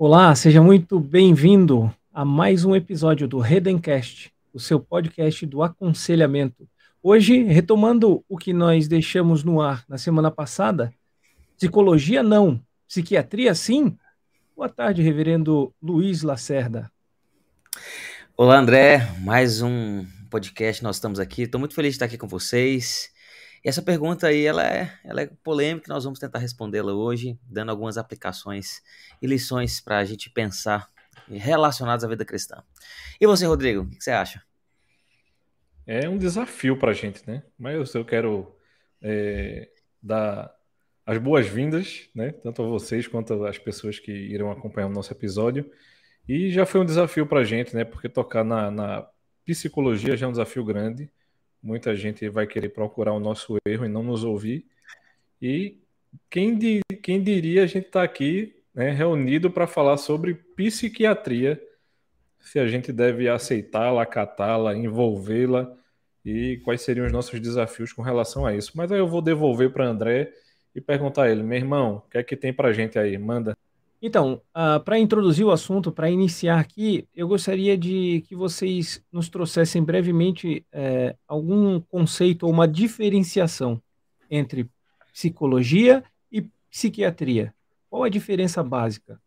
Olá, seja muito bem-vindo a mais um episódio do Redencast, o seu podcast do aconselhamento. Hoje, retomando o que nós deixamos no ar na semana passada, psicologia não, psiquiatria sim? Boa tarde, reverendo Luiz Lacerda. Olá, André, mais um podcast, nós estamos aqui, estou muito feliz de estar aqui com vocês. E essa pergunta aí, ela é, ela é polêmica, nós vamos tentar respondê-la hoje, dando algumas aplicações e lições para a gente pensar relacionadas à vida cristã. E você, Rodrigo, o que você acha? É um desafio para a gente, né? Mas eu quero é, dar as boas-vindas, né? Tanto a vocês quanto às pessoas que irão acompanhar o nosso episódio. E já foi um desafio para a gente, né? Porque tocar na, na psicologia já é um desafio grande. Muita gente vai querer procurar o nosso erro e não nos ouvir. E quem, di, quem diria a gente estar tá aqui né, reunido para falar sobre psiquiatria, se a gente deve aceitá-la, acatá-la, envolvê-la e quais seriam os nossos desafios com relação a isso. Mas aí eu vou devolver para André e perguntar a ele, meu irmão, o que é que tem para a gente aí? Manda. Então, ah, para introduzir o assunto, para iniciar aqui, eu gostaria de que vocês nos trouxessem brevemente é, algum conceito ou uma diferenciação entre psicologia e psiquiatria. Qual a diferença básica?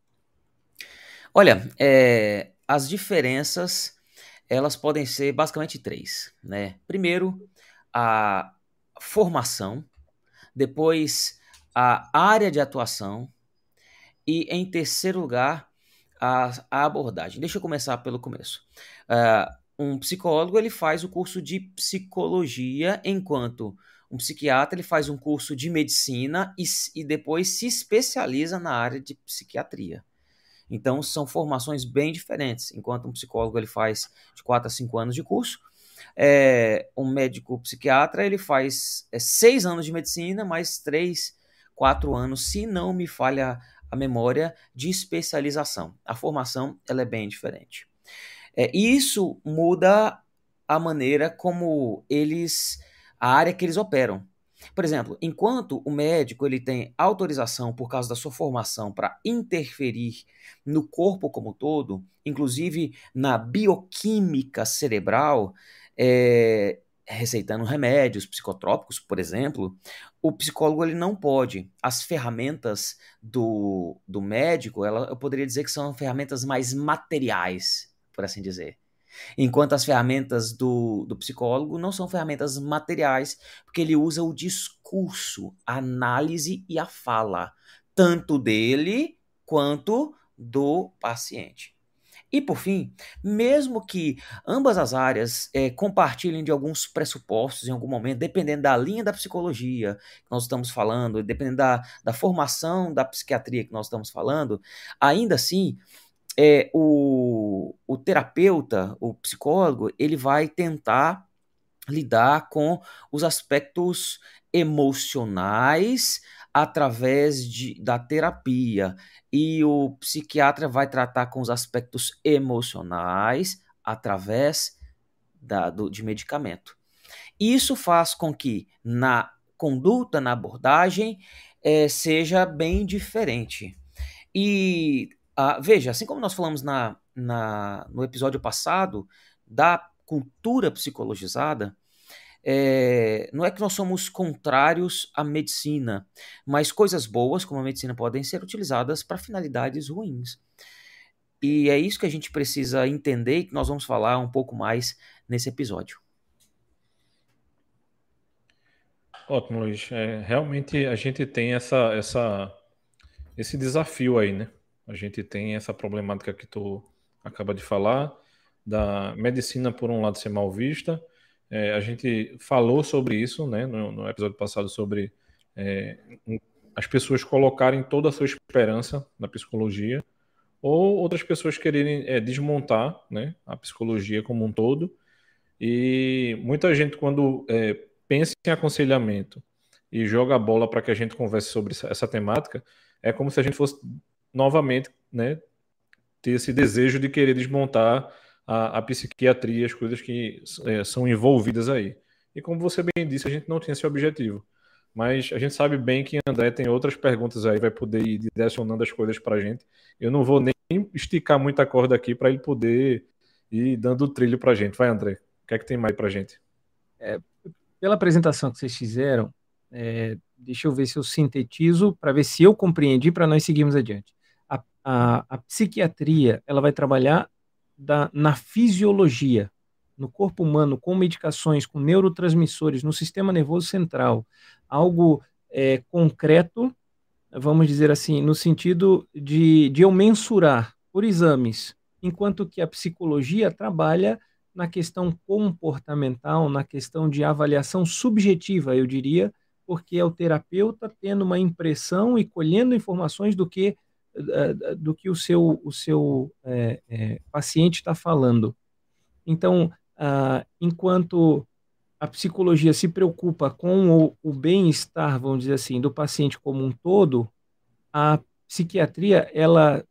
Olha, é, as diferenças elas podem ser basicamente três, né? Primeiro, a formação, depois a área de atuação e, em terceiro lugar, a, a abordagem. Deixa eu começar pelo começo. Uh, um psicólogo ele faz o curso de psicologia, enquanto um psiquiatra ele faz um curso de medicina e, e depois se especializa na área de psiquiatria. Então são formações bem diferentes. Enquanto um psicólogo ele faz de 4 a 5 anos de curso, é, um médico psiquiatra ele faz é, seis anos de medicina, mais três, quatro anos, se não me falha a memória de especialização. A formação ela é bem diferente. É, isso muda a maneira como eles, a área que eles operam. Por exemplo, enquanto o médico ele tem autorização por causa da sua formação para interferir no corpo como um todo, inclusive na bioquímica cerebral, é, receitando remédios psicotrópicos, por exemplo, o psicólogo ele não pode. As ferramentas do, do médico, ela, eu poderia dizer que são ferramentas mais materiais, por assim dizer. Enquanto as ferramentas do, do psicólogo não são ferramentas materiais, porque ele usa o discurso, a análise e a fala, tanto dele quanto do paciente. E por fim, mesmo que ambas as áreas é, compartilhem de alguns pressupostos em algum momento, dependendo da linha da psicologia que nós estamos falando, dependendo da, da formação da psiquiatria que nós estamos falando, ainda assim, é, o, o terapeuta, o psicólogo, ele vai tentar lidar com os aspectos emocionais, através de, da terapia. E o psiquiatra vai tratar com os aspectos emocionais através da, do, de medicamento. Isso faz com que na conduta, na abordagem, é, seja bem diferente. E veja, assim como nós falamos na, na, no episódio passado da cultura psicologizada, é, não é que nós somos contrários à medicina, mas coisas boas, como a medicina, podem ser utilizadas para finalidades ruins. E é isso que a gente precisa entender e que nós vamos falar um pouco mais nesse episódio. Ótimo, Luiz. É, realmente a gente tem essa, essa, esse desafio aí, né? A gente tem essa problemática que tu acaba de falar, da medicina, por um lado, ser mal vista, é, a gente falou sobre isso né, no, no episódio passado sobre é, as pessoas colocarem toda a sua esperança na psicologia ou outras pessoas quererem é, desmontar né, a psicologia como um todo. E muita gente, quando é, pensa em aconselhamento e joga a bola para que a gente converse sobre essa temática, é como se a gente fosse novamente né, ter esse desejo de querer desmontar a, a psiquiatria, as coisas que é, são envolvidas aí. E como você bem disse, a gente não tinha esse objetivo. Mas a gente sabe bem que André tem outras perguntas aí, vai poder ir direcionando as coisas para a gente. Eu não vou nem esticar muita corda aqui para ele poder ir dando o trilho para a gente. Vai, André. O que é que tem mais para a gente? É, pela apresentação que vocês fizeram, é, deixa eu ver se eu sintetizo para ver se eu compreendi para nós seguirmos adiante. A, a, a, psiquiatria ela vai trabalhar da, na fisiologia, no corpo humano, com medicações, com neurotransmissores, no sistema nervoso central, algo é, concreto, vamos dizer assim, no sentido de, de eu mensurar por exames, enquanto que a psicologia trabalha na questão comportamental, na questão de avaliação subjetiva, eu diria, porque é o terapeuta tendo uma impressão e colhendo informações do que do que o seu o seu é, é, paciente está falando. Então, ah, enquanto a psicologia se preocupa com o, o bem-estar, vamos dizer assim, do paciente como um todo, a psiquiatria ela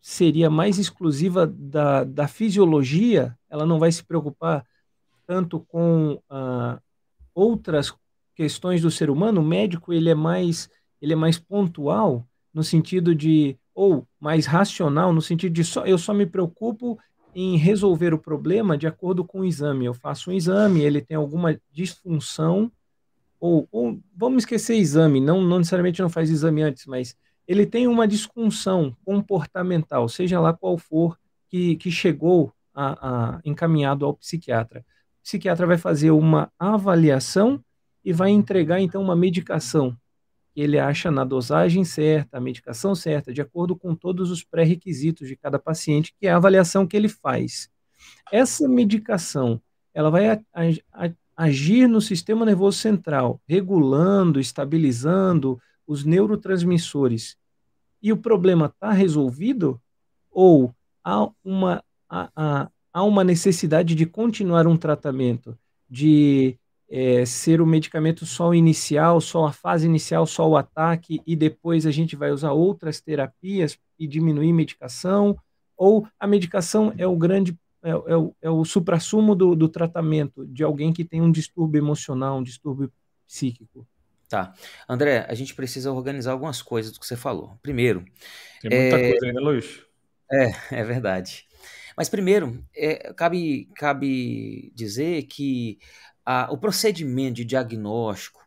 seria mais exclusiva da, da fisiologia, ela não vai se preocupar tanto com ah, outras questões do ser humano. O médico ele é mais ele é mais pontual no sentido de ou mais racional no sentido de só eu só me preocupo em resolver o problema de acordo com o exame. Eu faço um exame, ele tem alguma disfunção ou, ou vamos esquecer exame, não, não necessariamente não faz exame antes, mas ele tem uma disfunção comportamental, seja lá qual for, que, que chegou a, a, encaminhado ao psiquiatra. O psiquiatra vai fazer uma avaliação e vai entregar, então, uma medicação que ele acha na dosagem certa, a medicação certa, de acordo com todos os pré-requisitos de cada paciente, que é a avaliação que ele faz. Essa medicação, ela vai agir no sistema nervoso central, regulando, estabilizando, os neurotransmissores e o problema está resolvido, ou há uma, há, há uma necessidade de continuar um tratamento, de é, ser o medicamento só o inicial, só a fase inicial, só o ataque, e depois a gente vai usar outras terapias e diminuir medicação, ou a medicação é o grande, é, é o, é o suprassumo do, do tratamento de alguém que tem um distúrbio emocional, um distúrbio psíquico. Tá. André, a gente precisa organizar algumas coisas do que você falou. Primeiro. Tem muita é... coisa ainda, Luiz. É, é verdade. Mas primeiro, é, cabe, cabe dizer que a, o procedimento de diagnóstico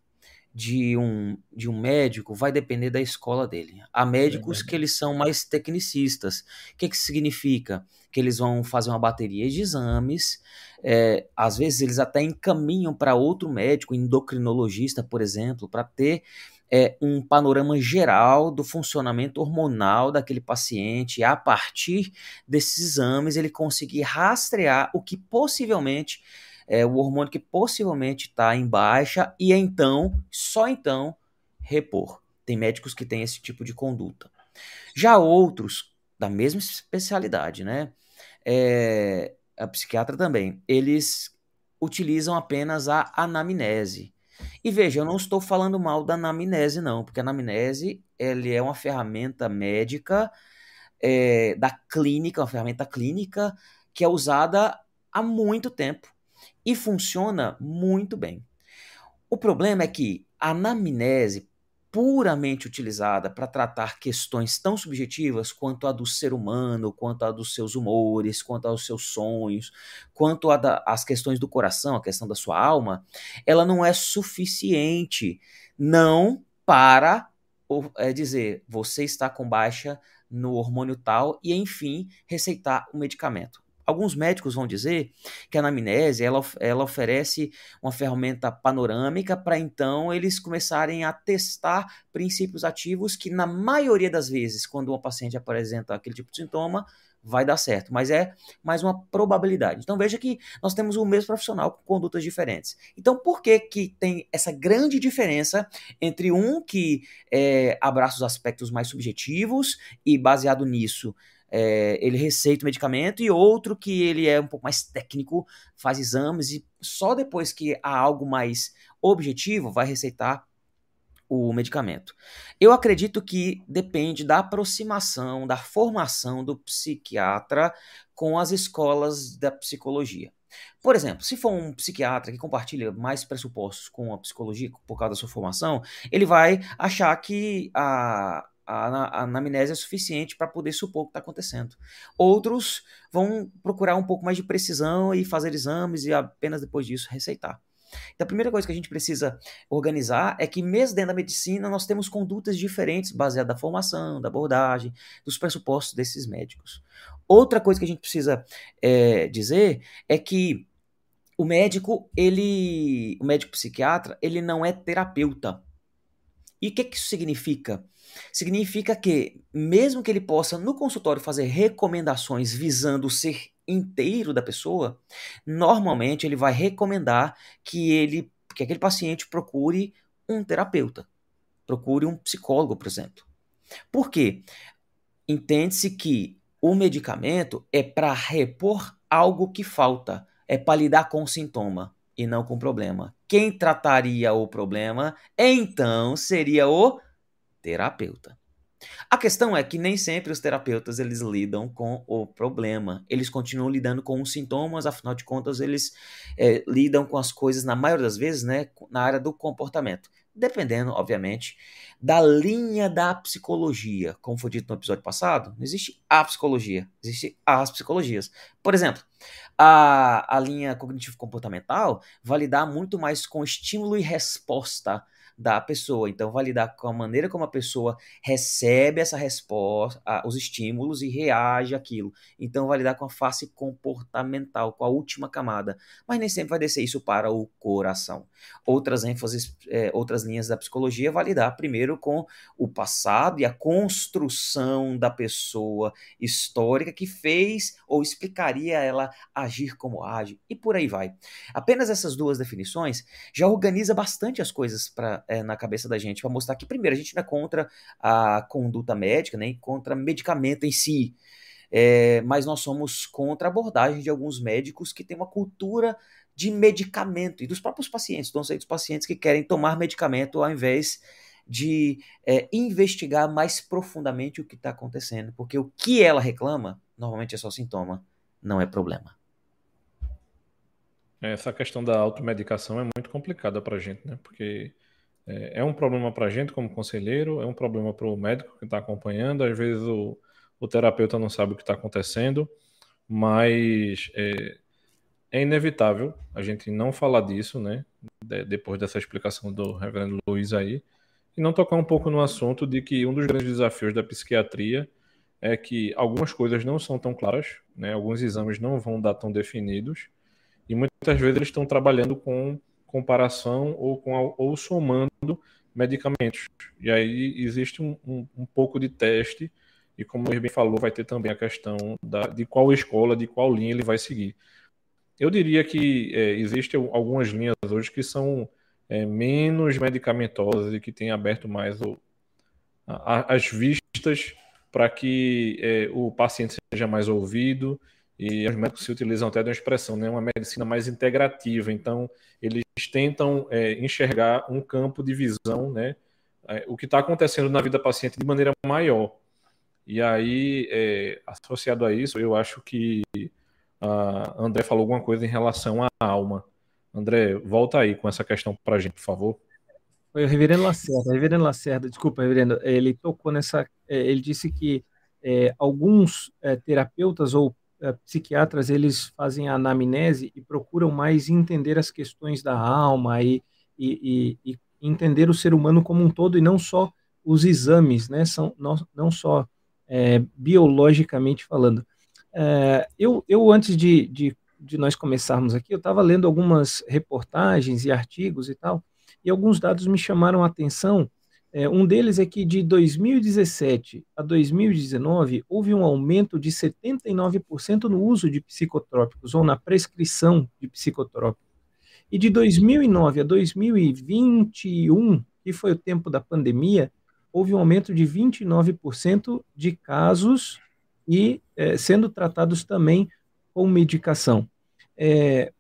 de um, de um médico vai depender da escola dele. Há médicos é que eles são mais tecnicistas. O que, que significa? Que eles vão fazer uma bateria de exames, é, às vezes eles até encaminham para outro médico, endocrinologista, por exemplo, para ter é, um panorama geral do funcionamento hormonal daquele paciente, e a partir desses exames ele conseguir rastrear o que possivelmente é, o hormônio que possivelmente está em baixa e então, só então, repor. Tem médicos que têm esse tipo de conduta. Já outros, da mesma especialidade, né? É, a psiquiatra também, eles utilizam apenas a anamnese. E veja, eu não estou falando mal da anamnese, não, porque a anamnese ele é uma ferramenta médica é, da clínica, uma ferramenta clínica que é usada há muito tempo e funciona muito bem. O problema é que a anamnese puramente utilizada para tratar questões tão subjetivas quanto a do ser humano, quanto a dos seus humores, quanto aos seus sonhos, quanto às questões do coração, a questão da sua alma, ela não é suficiente não para é, dizer você está com baixa no hormônio tal e enfim receitar o medicamento. Alguns médicos vão dizer que a anamnese ela, ela oferece uma ferramenta panorâmica para então eles começarem a testar princípios ativos que, na maioria das vezes, quando uma paciente apresenta aquele tipo de sintoma, vai dar certo, mas é mais uma probabilidade. Então veja que nós temos o mesmo profissional com condutas diferentes. Então por que que tem essa grande diferença entre um que é, abraça os aspectos mais subjetivos e baseado nisso é, ele receita o medicamento, e outro que ele é um pouco mais técnico, faz exames e só depois que há algo mais objetivo vai receitar o medicamento. Eu acredito que depende da aproximação, da formação do psiquiatra com as escolas da psicologia. Por exemplo, se for um psiquiatra que compartilha mais pressupostos com a psicologia por causa da sua formação, ele vai achar que a, a, anamnese é suficiente para poder supor o que está acontecendo. Outros vão procurar um pouco mais de precisão e fazer exames e apenas depois disso receitar. Então, a primeira coisa que a gente precisa organizar é que, mesmo dentro da medicina, nós temos condutas diferentes baseadas na formação, da abordagem, dos pressupostos desses médicos. Outra coisa que a gente precisa é, dizer é que o médico, ele, o médico psiquiatra, ele não é terapeuta. E o que, que isso significa? Significa que, mesmo que ele possa no consultório fazer recomendações visando o ser inteiro da pessoa, normalmente ele vai recomendar que ele, que aquele paciente procure um terapeuta, procure um psicólogo, por exemplo. Por quê? Entende-se que o medicamento é para repor algo que falta, é para lidar com o sintoma e não com o problema. Quem trataria o problema, então, seria o terapeuta. A questão é que nem sempre os terapeutas eles lidam com o problema. Eles continuam lidando com os sintomas, afinal de contas, eles é, lidam com as coisas, na maioria das vezes, né, na área do comportamento. Dependendo, obviamente, da linha da psicologia. Como foi dito no episódio passado, não existe a psicologia, existe as psicologias. Por exemplo, a, a linha cognitivo-comportamental vai lidar muito mais com estímulo e resposta da pessoa. Então, vai lidar com a maneira como a pessoa recebe essa resposta, os estímulos e reage àquilo. Então, vai lidar com a face comportamental, com a última camada. Mas nem sempre vai descer isso para o coração. Outras ênfases, é, outras linhas da psicologia vai lidar primeiro com o passado e a construção da pessoa histórica que fez ou explicaria ela agir como age e por aí vai. Apenas essas duas definições já organiza bastante as coisas para é, na cabeça da gente para mostrar que, primeiro, a gente não é contra a conduta médica, nem contra medicamento em si, é, mas nós somos contra a abordagem de alguns médicos que têm uma cultura de medicamento e dos próprios pacientes, então, dos pacientes que querem tomar medicamento ao invés de é, investigar mais profundamente o que está acontecendo, porque o que ela reclama normalmente é só sintoma, não é problema. Essa questão da automedicação é muito complicada para a gente, né? Porque é, é um problema para a gente como conselheiro, é um problema para o médico que está acompanhando. Às vezes o, o, terapeuta não sabe o que está acontecendo, mas é, é, inevitável a gente não falar disso, né? De, depois dessa explicação do Reverendo Luiz aí, e não tocar um pouco no assunto de que um dos grandes desafios da psiquiatria é que algumas coisas não são tão claras, né? Alguns exames não vão dar tão definidos e muitas vezes eles estão trabalhando com comparação ou, com, ou somando medicamentos. E aí existe um, um, um pouco de teste, e como ele bem falou, vai ter também a questão da, de qual escola, de qual linha ele vai seguir. Eu diria que é, existem algumas linhas hoje que são é, menos medicamentosas e que têm aberto mais o, a, as vistas para que é, o paciente seja mais ouvido e os médicos se utilizam até de uma expressão, né, uma medicina mais integrativa. Então, eles tentam é, enxergar um campo de visão, né, é, o que está acontecendo na vida do paciente de maneira maior. E aí, é, associado a isso, eu acho que a André falou alguma coisa em relação à alma. André, volta aí com essa questão para a gente, por favor. O reverendo Lacerda. Reverendo Lacerda, desculpa, reverendo, ele tocou nessa. É, ele disse que é, alguns é, terapeutas ou psiquiatras eles fazem a anamnese e procuram mais entender as questões da alma e, e, e, e entender o ser humano como um todo e não só os exames, né? São não, não só é, biologicamente falando. É, eu, eu antes de, de, de nós começarmos aqui, eu estava lendo algumas reportagens e artigos e tal, e alguns dados me chamaram a atenção é, um deles é que de 2017 a 2019 houve um aumento de 79% no uso de psicotrópicos ou na prescrição de psicotrópicos. E de 2009 a 2021, que foi o tempo da pandemia, houve um aumento de 29% de casos e é, sendo tratados também com medicação. É,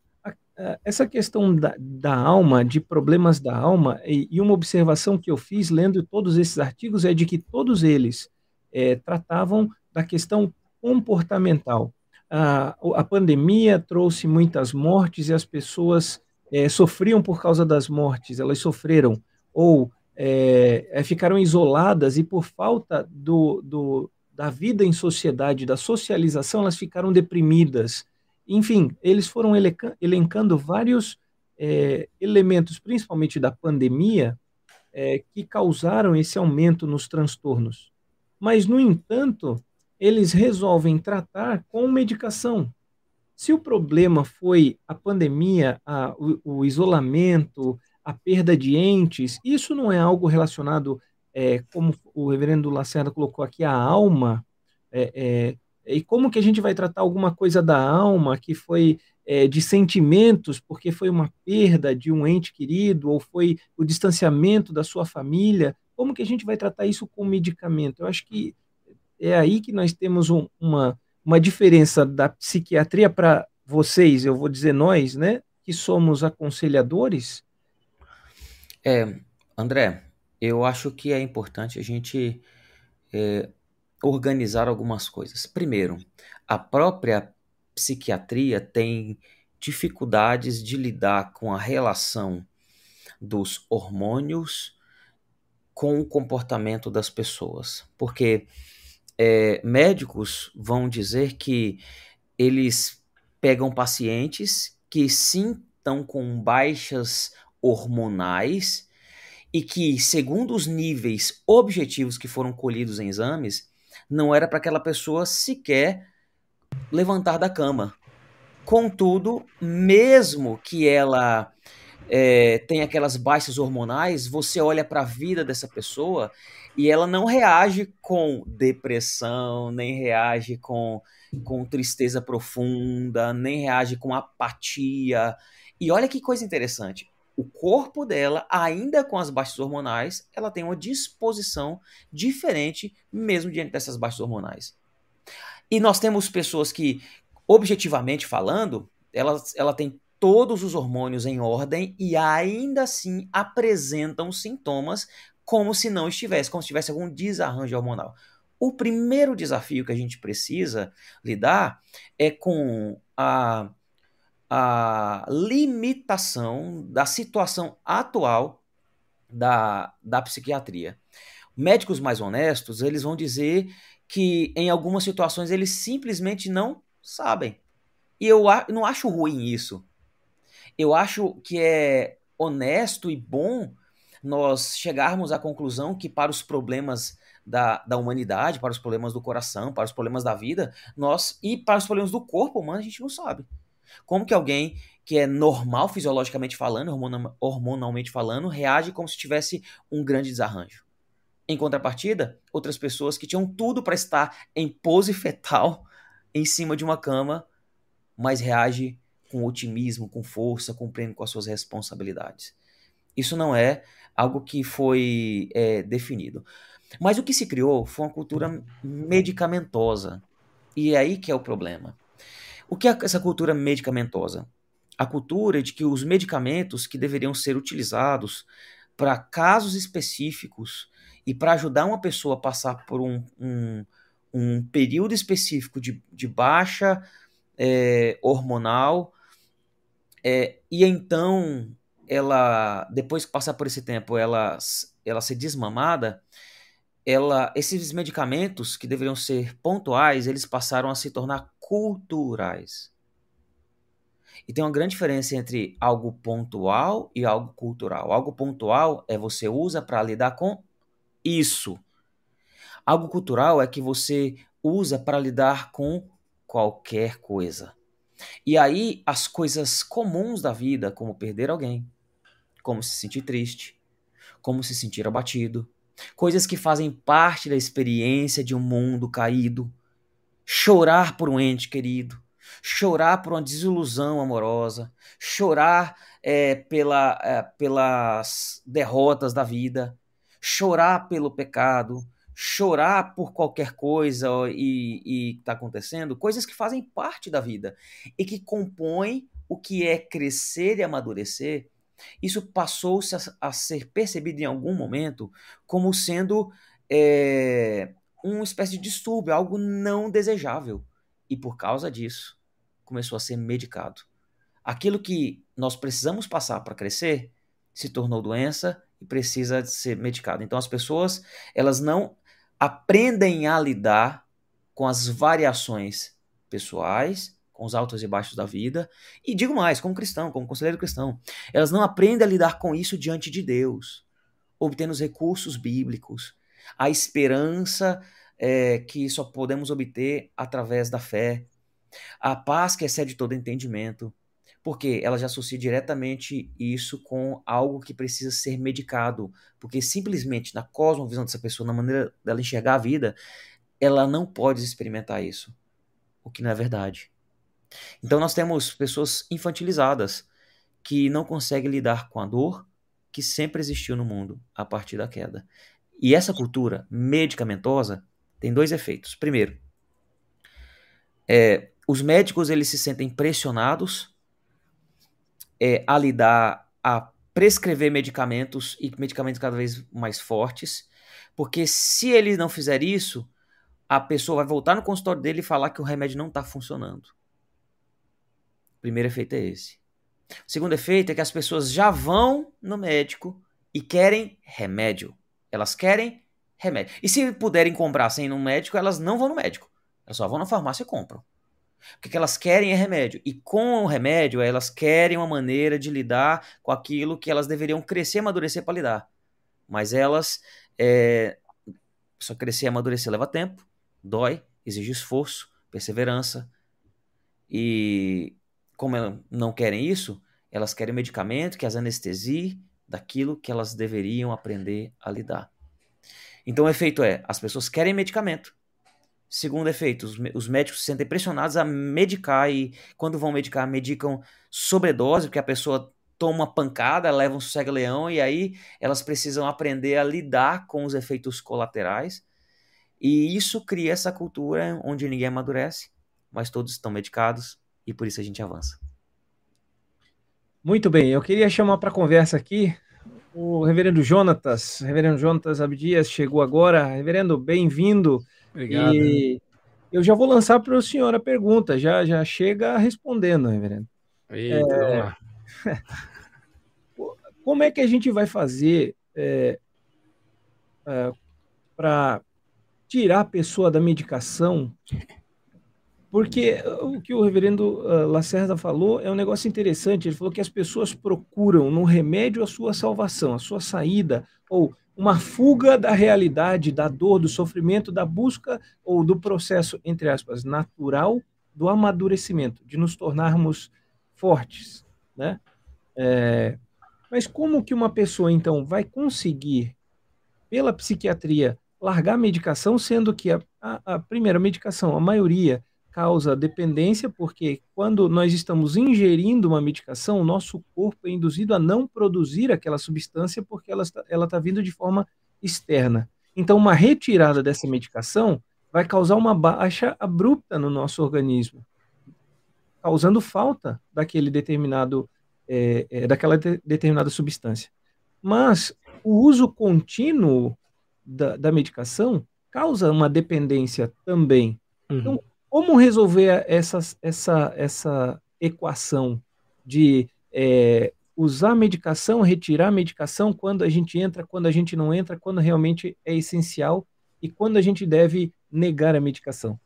essa questão da, da, alma, de problemas da alma, e, e, uma observação que eu fiz lendo todos esses artigos é de que todos eles é, tratavam da questão comportamental. a, a pandemia trouxe muitas mortes e as pessoas é, sofriam por causa das mortes, elas sofreram ou é, ficaram isoladas e por falta do, do, da vida em sociedade, da socialização, elas ficaram deprimidas. Enfim, eles foram elencando vários é, elementos, principalmente da pandemia, é, que causaram esse aumento nos transtornos. Mas, no entanto, eles resolvem tratar com medicação. Se o problema foi a pandemia, a, o, o, isolamento, a perda de entes, isso não é algo relacionado, é, como o reverendo Lacerda colocou aqui, à alma, é, é, e como que a gente vai tratar alguma coisa da alma que foi é, de sentimentos, porque foi uma perda de um ente querido, ou foi o distanciamento da sua família, como que a gente vai tratar isso com medicamento? Eu acho que é aí que nós temos um, uma, uma diferença da psiquiatria para vocês, eu vou dizer nós, né, que somos aconselhadores. É, André, eu acho que é importante a gente é, organizar algumas coisas. Primeiro, a própria psiquiatria tem dificuldades de lidar com a relação dos hormônios com o comportamento das pessoas, porque é, médicos vão dizer que eles pegam pacientes que sim estão com baixas hormonais e que, segundo os níveis objetivos que foram colhidos em exames, não era para aquela pessoa sequer levantar da cama. Contudo, mesmo que ela é, tenha aquelas baixas hormonais, você olha para a vida dessa pessoa e ela não reage com depressão, nem reage com, com tristeza profunda, nem reage com apatia. E olha que coisa interessante. O corpo dela, ainda com as baixas hormonais, ela tem uma disposição diferente, mesmo diante dessas baixas hormonais. E nós temos pessoas que, objetivamente falando, ela, ela tem todos os hormônios em ordem e ainda assim apresentam sintomas como se não estivesse, como se tivesse algum desarranjo hormonal. O primeiro desafio que a gente precisa lidar é com a, a limitação da situação atual da, da psiquiatria. Médicos mais honestos, eles vão dizer que em algumas situações eles simplesmente não sabem. E eu não acho ruim isso. Eu acho que é honesto e bom nós chegarmos à conclusão que para os problemas da, da humanidade, para os problemas do coração, para os problemas da vida, nós e para os problemas do corpo humano a gente não sabe. Como que alguém que é normal fisiologicamente falando, hormonalmente falando, reage como se tivesse um grande desarranjo? Em contrapartida, outras pessoas que tinham tudo para estar em pose fetal em cima de uma cama, mas reage com otimismo, com força, cumprindo com as suas responsabilidades. Isso não é algo que foi é, definido. Mas o que se criou foi uma cultura medicamentosa. E é aí que é o problema. O que é essa cultura medicamentosa? A cultura de que os medicamentos que deveriam ser utilizados para casos específicos e para ajudar uma pessoa a passar por um, um, um período específico de, de baixa é, hormonal, é, e então ela, depois que passar por esse tempo, ela, ela ser desmamada, ela, esses medicamentos que deveriam ser pontuais, eles passaram a se tornar culturais. E tem uma grande diferença entre algo pontual e algo cultural. Algo pontual é você usa para lidar com isso. Algo cultural é que você usa para lidar com qualquer coisa. E aí as coisas comuns da vida, como perder alguém, como se sentir triste, como se sentir abatido, coisas que fazem parte da experiência de um mundo caído, chorar por um ente querido, chorar por uma desilusão amorosa, chorar é, pela, é, pelas derrotas da vida, chorar pelo pecado, chorar por qualquer coisa e está acontecendo, coisas que fazem parte da vida e que compõem o que é crescer e amadurecer. Isso passou-se a, a, ser percebido em algum momento como sendo é, uma espécie de distúrbio, algo não desejável. e por causa disso começou a ser medicado. Aquilo que nós precisamos passar para crescer se tornou doença e precisa ser medicado. Então as pessoas, elas não aprendem a lidar com as variações pessoais, com os altos e baixos da vida, e digo mais, como cristão, como conselheiro cristão, elas não aprendem a lidar com isso diante de Deus, obtendo os recursos bíblicos, a esperança é, que só podemos obter através da fé, a paz que excede todo entendimento, porque ela já associa diretamente isso com algo que precisa ser medicado, porque simplesmente na cosmovisão dessa pessoa, na maneira dela enxergar a vida, ela não pode experimentar isso, o que não é verdade. Então nós temos pessoas infantilizadas que não conseguem lidar com a dor que sempre existiu no mundo a partir da queda. E essa cultura medicamentosa tem dois efeitos. Primeiro, é, os médicos eles se sentem pressionados é, a lidar, a prescrever medicamentos e medicamentos cada vez mais fortes, porque se ele não fizer isso, a pessoa vai voltar no consultório dele e falar que o remédio não está funcionando. O primeiro efeito é esse. O segundo efeito é que as pessoas já vão no médico e querem remédio. Elas querem remédio. E se puderem comprar sem ir no médico, elas não vão no médico. Elas só vão na farmácia e compram. O que elas querem é remédio. E com o remédio, elas querem uma maneira de lidar com aquilo que elas deveriam crescer e amadurecer para lidar. Mas elas. É, só crescer e amadurecer leva tempo, dói, exige esforço, perseverança. E como elas não querem isso, elas querem medicamento que as anestesie daquilo que elas deveriam aprender a lidar. Então o efeito é: as pessoas querem medicamento. Segundo efeito, os, os médicos se sentem pressionados a medicar e, quando vão medicar, medicam sobredose, porque a pessoa toma uma pancada, leva um sossega-leão e aí elas precisam aprender a lidar com os efeitos colaterais. E isso cria essa cultura onde ninguém amadurece, mas todos estão medicados e por isso a gente avança. Muito bem, eu queria chamar para conversa aqui o reverendo Jonatas. Reverendo Jonatas Abdias chegou agora. Reverendo, bem-vindo. Obrigado. E eu já vou lançar para o senhor a pergunta, já, já chega respondendo, reverendo. Eita, é... lá. Como é que a gente vai fazer é, é, para tirar a pessoa da medicação porque o que o reverendo uh, Lacerda falou é um negócio interessante. Ele falou que as pessoas procuram no remédio a sua salvação, a sua saída, ou uma fuga da realidade, da dor, do sofrimento, da busca ou do processo, entre aspas, natural do amadurecimento, de nos tornarmos fortes. Né? É, mas como que uma pessoa, então, vai conseguir, pela psiquiatria, largar a medicação, sendo que a, a, a primeira medicação, a maioria, causa dependência, porque quando nós estamos ingerindo uma medicação, o nosso corpo é induzido a não produzir aquela substância porque ela está, ela está vindo de forma externa. Então, uma retirada dessa medicação vai causar uma baixa abrupta no nosso organismo, causando falta daquele determinado, é, é, daquela de, determinada substância. Mas o uso contínuo da, da medicação causa uma dependência também. Uhum. Então, como resolver essa, essa, essa equação de é, usar medicação, retirar medicação quando a gente entra, quando a gente não entra, quando realmente é essencial e quando a gente deve negar a medicação?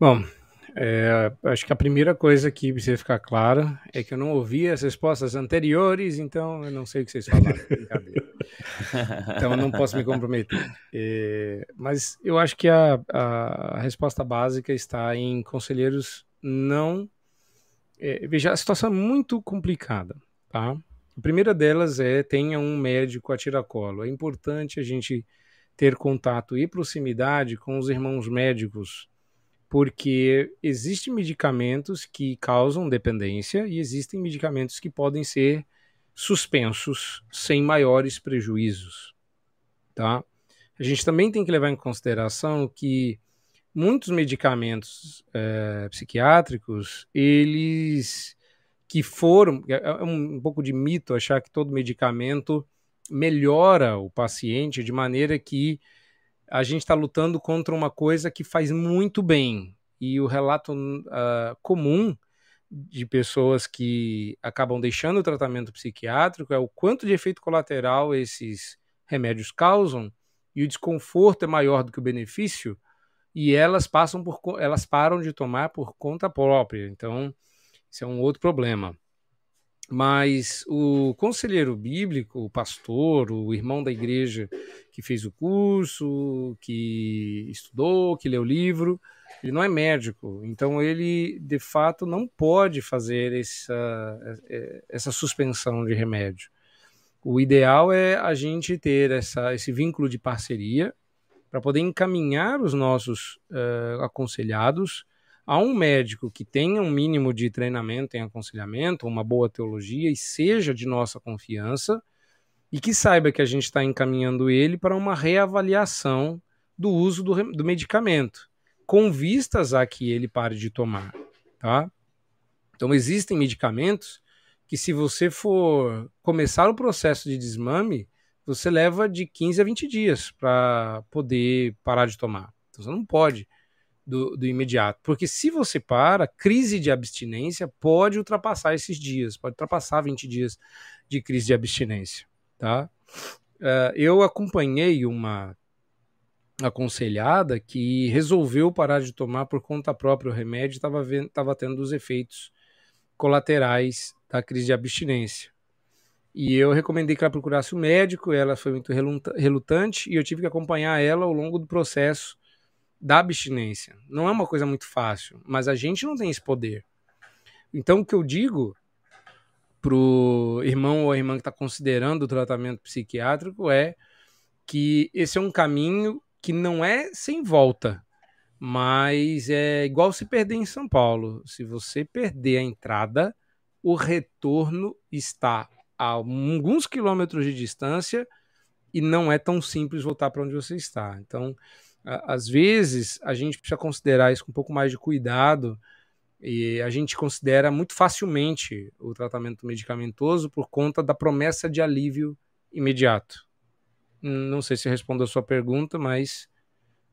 Bom, é, acho que a primeira coisa que precisa ficar clara é que eu não ouvi as respostas anteriores, então eu não sei o que vocês falaram. então eu não posso me comprometer. É, mas eu acho que a, a, resposta básica está em conselheiros não. É, veja, a situação é muito complicada. Tá? A primeira delas é tenha um médico a tiracolo. É importante a gente ter contato e proximidade com os irmãos médicos porque existem medicamentos que causam dependência e existem medicamentos que podem ser suspensos sem maiores prejuízos, tá? A gente também tem que levar em consideração que muitos medicamentos é, psiquiátricos, eles que foram, é, é um, um pouco de mito achar que todo medicamento melhora o paciente de maneira que a gente está lutando contra uma coisa que faz muito bem. e o relato uh, comum de pessoas que acabam deixando o tratamento psiquiátrico é o quanto de efeito colateral esses remédios causam e o desconforto é maior do que o benefício e elas passam por elas param de tomar por conta própria. Então, isso é um outro problema. Mas o conselheiro bíblico, o pastor, o irmão da igreja que fez o curso, que estudou, que leu o livro, ele não é médico, então ele de fato não pode fazer essa, essa suspensão de remédio. O ideal é a gente ter essa, esse vínculo de parceria para poder encaminhar os nossos uh, aconselhados a um médico que tenha um mínimo de treinamento em aconselhamento, uma boa teologia e seja de nossa confiança e que saiba que a gente está encaminhando ele para uma reavaliação do uso do, do medicamento com vistas a que ele pare de tomar, tá? Então existem medicamentos que se você for começar o processo de desmame, você leva de 15 a 20 dias para poder parar de tomar. Então você não pode do, do, imediato, porque se você para, crise de abstinência pode ultrapassar esses dias, pode ultrapassar 20 dias de crise de abstinência, tá? Uh, eu acompanhei uma aconselhada que resolveu parar de tomar por conta própria o remédio e estava tendo os efeitos colaterais da crise de abstinência. E eu recomendei que ela procurasse um médico, ela foi muito relutante e eu tive que acompanhar ela ao longo do processo da abstinência. Não é uma coisa muito fácil, mas a gente não tem esse poder. Então, o que eu digo para o irmão ou irmã que está considerando o tratamento psiquiátrico é que esse é um caminho que não é sem volta, mas é igual se perder em São Paulo. Se você perder a entrada, o retorno está a alguns quilômetros de distância e não é tão simples voltar para onde você está. Então, às vezes, a gente precisa considerar isso com um pouco mais de cuidado e a gente considera muito facilmente o tratamento medicamentoso por conta da promessa de alívio imediato. Não sei se respondo a sua pergunta, mas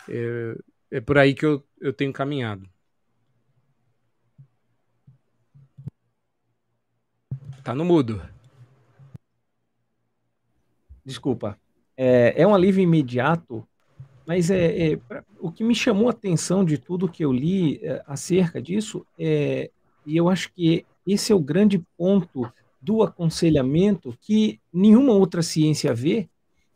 é, é por aí que eu, eu tenho caminhado. Tá no mudo. Desculpa. É, é um alívio imediato, mas é, é pra, o que me chamou a atenção de tudo que eu li é, acerca disso é, e eu acho que esse é o grande ponto do aconselhamento que nenhuma outra ciência vê,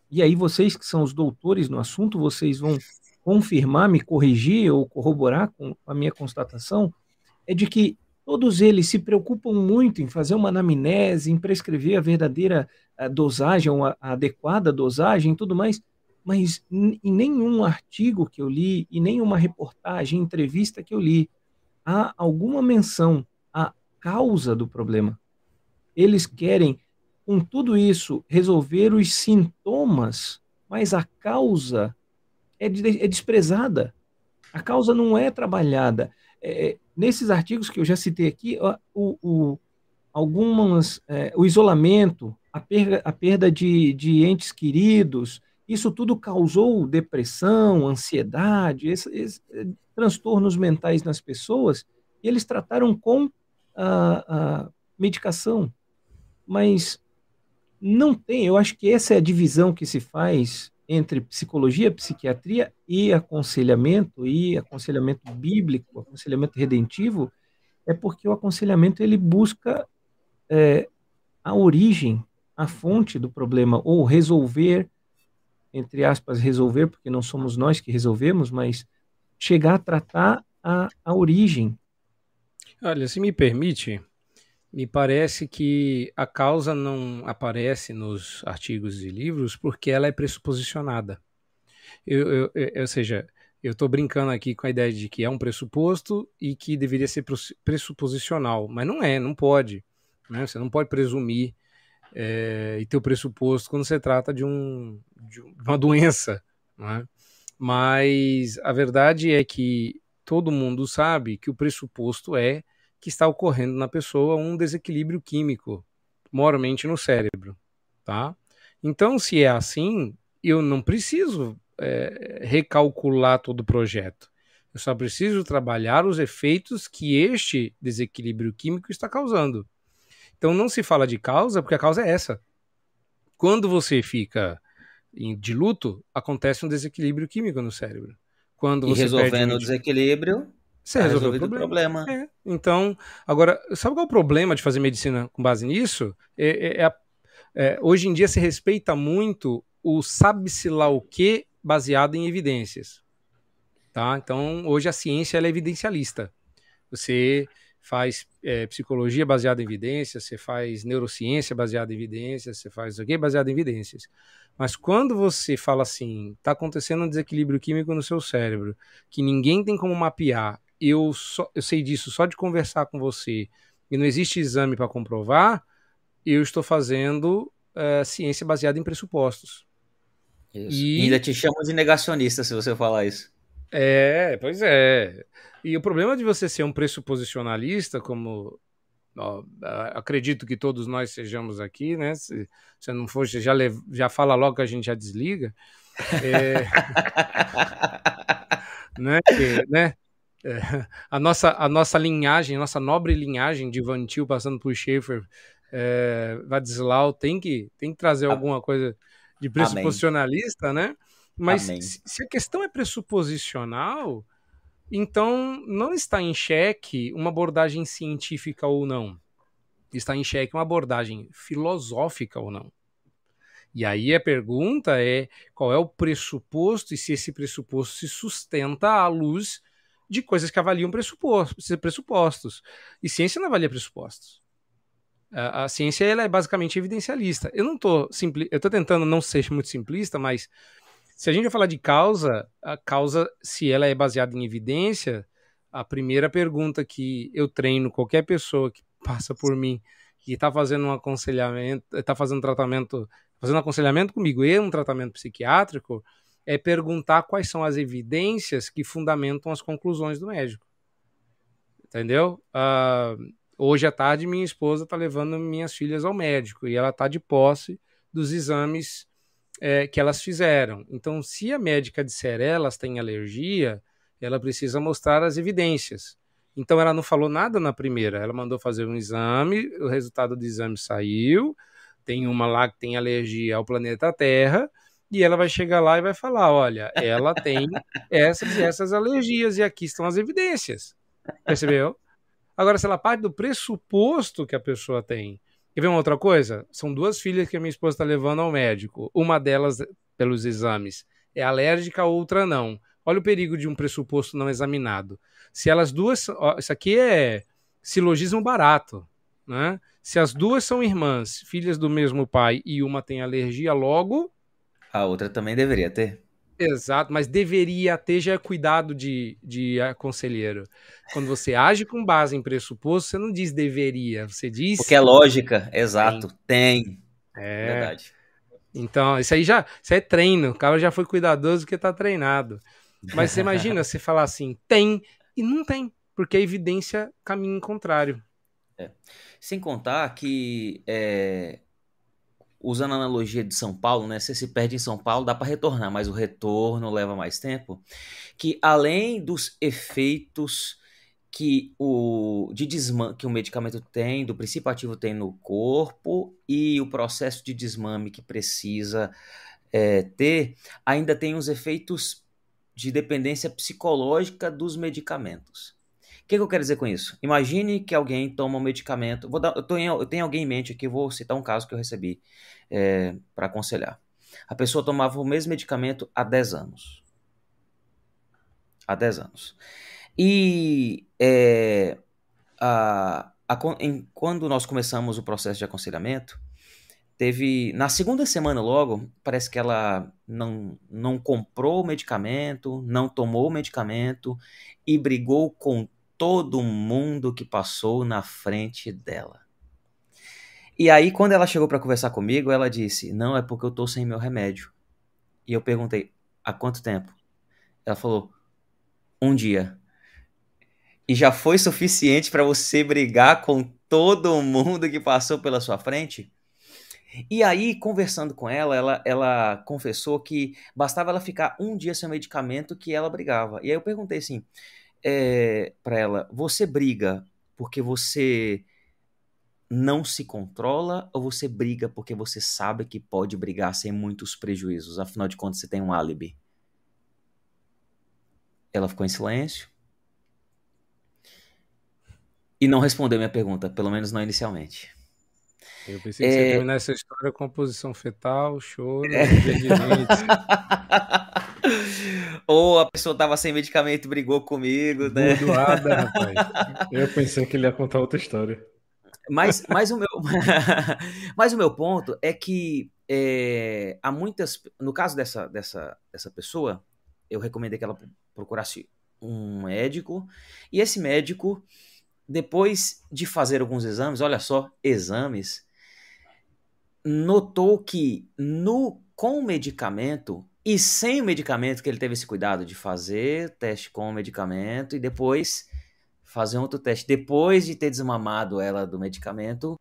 e aí vocês que são os doutores no assunto, vocês vão confirmar, me corrigir ou corroborar com a minha constatação, é de que todos eles se preocupam muito em fazer uma anamnese, em prescrever a verdadeira a dosagem, a, a adequada dosagem e tudo mais, mas em nenhum artigo que eu li, e nenhuma reportagem, entrevista que eu li, há alguma menção à causa do problema. Eles querem com tudo isso, resolver os sintomas, mas a causa é, de, é desprezada. A causa não é trabalhada. É, é nesses artigos que eu já citei aqui, o, o algumas, é, o isolamento, a perda, a perda de, de entes queridos, isso tudo causou depressão, ansiedade, esse, esse, é, transtornos mentais nas pessoas, e eles trataram com a, a medicação. Mas não tem, eu acho que essa é a divisão que se faz entre psicologia, psiquiatria e aconselhamento, e aconselhamento bíblico, aconselhamento redentivo, é porque o aconselhamento ele busca é, a origem, a fonte do problema, ou resolver, entre aspas, resolver, porque não somos nós que resolvemos, mas chegar a tratar a, a origem. Olha, se me permite, me parece que a causa não aparece nos artigos e livros porque ela é pressuposicionada. Eu, eu, eu, ou seja, eu estou brincando aqui com a ideia de que é um pressuposto e que deveria ser pressuposicional, mas não é, não pode. Né? Você não pode presumir é, e ter o pressuposto quando se trata de, um, de uma doença. É? Mas a verdade é que todo mundo sabe que o pressuposto é que está ocorrendo na pessoa um desequilíbrio químico, moralmente no cérebro, tá? Então, se é assim, eu não preciso é, recalcular todo o projeto. Eu só preciso trabalhar os efeitos que este desequilíbrio químico está causando. Então não se fala de causa, porque a causa é essa. Quando você fica de luto, acontece um desequilíbrio químico no cérebro. Quando e você resolvendo o desequilíbrio, você tá resolveu o problema. problema. É. Então, agora, sabe qual é o problema de fazer medicina com base nisso? É, é- é é, hoje em dia se respeita muito o sabe-se lá o que baseado em evidências. Tá? Então, hoje a ciência é evidencialista. Você faz é, psicologia baseada em evidências, você faz neurociência baseada em evidências, você faz o quê baseado em evidências. Mas quando você fala assim, está acontecendo um desequilíbrio químico no seu cérebro, que ninguém tem como mapear, eu, só, eu sei disso só de conversar com você, e não existe exame para comprovar, eu estou fazendo eh, ciência baseada em pressupostos. Isso. E- E ainda te chamam de negacionista se você falar isso. É, pois é. E o problema de você ser um pressuposicionalista, como ó, acredito que todos nós sejamos aqui, né? Se você não for, você já, já fala logo que a gente já desliga. É, né? que, né? É, a, nossa, a nossa linhagem, a nossa nobre linhagem de Van Til passando por Schaefer, é, Vadislau, tem que, tem que trazer A- alguma coisa de pressuposicionalista, né? Mas se, se a questão é pressuposicional, então não está em xeque uma abordagem científica ou não. Está em xeque uma abordagem filosófica ou não. E aí a pergunta é qual é o pressuposto e se esse pressuposto se sustenta à luz de coisas que avaliam pressupostos. pressupostos. E ciência não avalia pressupostos. A, a ciência ela é basicamente evidencialista. Eu não estou simpli... eu estou tentando não ser muito simplista, mas se a gente vai falar de causa, a causa, se ela é baseada em evidência, a primeira pergunta que eu treino qualquer pessoa que passa por mim e está fazendo um aconselhamento, está fazendo tratamento, fazendo um aconselhamento comigo e um tratamento psiquiátrico, é perguntar quais são as evidências que fundamentam as conclusões do médico. Entendeu? Ah, hoje à tarde, minha esposa está levando minhas filhas ao médico e ela está de posse dos exames é, que elas fizeram. Então, se a médica disser elas têm alergia, ela precisa mostrar as evidências. Então, ela não falou nada na primeira, ela mandou fazer um exame, o resultado do exame saiu, tem uma lá que tem alergia ao planeta Terra, e ela vai chegar lá e vai falar: olha, ela tem essas e essas alergias, e aqui estão as evidências. Percebeu? Agora, se ela parte do pressuposto que a pessoa tem, Quer ver uma outra coisa? São duas filhas que a minha esposa está levando ao médico. Uma delas, pelos exames, é alérgica, a outra não. Olha o perigo de um pressuposto não examinado. Se elas duas. Ó, isso aqui é silogismo barato. Né? Se as duas são irmãs, filhas do mesmo pai, e uma tem alergia, logo. A outra também deveria ter. Exato, mas deveria ter já é cuidado de, de conselheiro. Quando você age com base em pressuposto, você não diz deveria, você diz. Porque é lógica, exato. Tem. É. Verdade. Então, isso aí já isso aí é treino. O cara já foi cuidadoso porque tá treinado. Mas você imagina você falar assim, tem e não tem, porque a evidência caminha em contrário. É. Sem contar que, é, usando a analogia de São Paulo, né? Você se perde em São Paulo, dá para retornar, mas o retorno leva mais tempo. Que além dos efeitos que o de desmame que o medicamento tem, do princípio ativo tem no corpo e o processo de desmame que precisa é, ter, ainda tem os efeitos de dependência psicológica dos medicamentos. Que, que, eu quero dizer com isso? Imagine que alguém toma um medicamento. Vou dar, eu, em, eu tenho alguém em mente aqui, vou citar um caso que eu recebi é, para aconselhar. A pessoa tomava o mesmo medicamento há 10 anos. Há 10 anos. E é, a, a, em, quando nós começamos o processo de aconselhamento, teve. Na segunda semana logo, parece que ela não, não comprou o medicamento, não tomou o medicamento e brigou com todo mundo que passou na frente dela. E aí, quando ela chegou para conversar comigo, ela disse: Não, é porque eu tô sem meu remédio. E eu perguntei: Há quanto tempo? Ela falou: Um dia. E já foi suficiente para você brigar com todo mundo que passou pela sua frente? E aí, conversando com ela, ela, ela confessou que bastava ela ficar um dia sem medicamento que ela brigava. E aí eu perguntei assim é, para ela: você briga porque você não se controla ou você briga porque você sabe que pode brigar sem muitos prejuízos? Afinal de contas, você tem um álibi. Ela ficou em silêncio e não respondeu minha pergunta, pelo menos não inicialmente. Eu pensei que é... você ia terminar essa história com posição fetal, choro, é... Ou a pessoa tava sem medicamento e brigou comigo, né? Doada, rapaz. Eu pensei que ele ia contar outra história. Mas, mas, o, meu, mas o meu ponto é que é, há muitas. No caso dessa, dessa, dessa pessoa, eu recomendei que ela procurasse um médico, e esse médico, depois de fazer alguns exames, olha só, exames, notou que no com o medicamento e sem o medicamento que ele teve esse cuidado de fazer teste com o medicamento e depois fazer outro teste depois de ter desmamado ela do medicamento,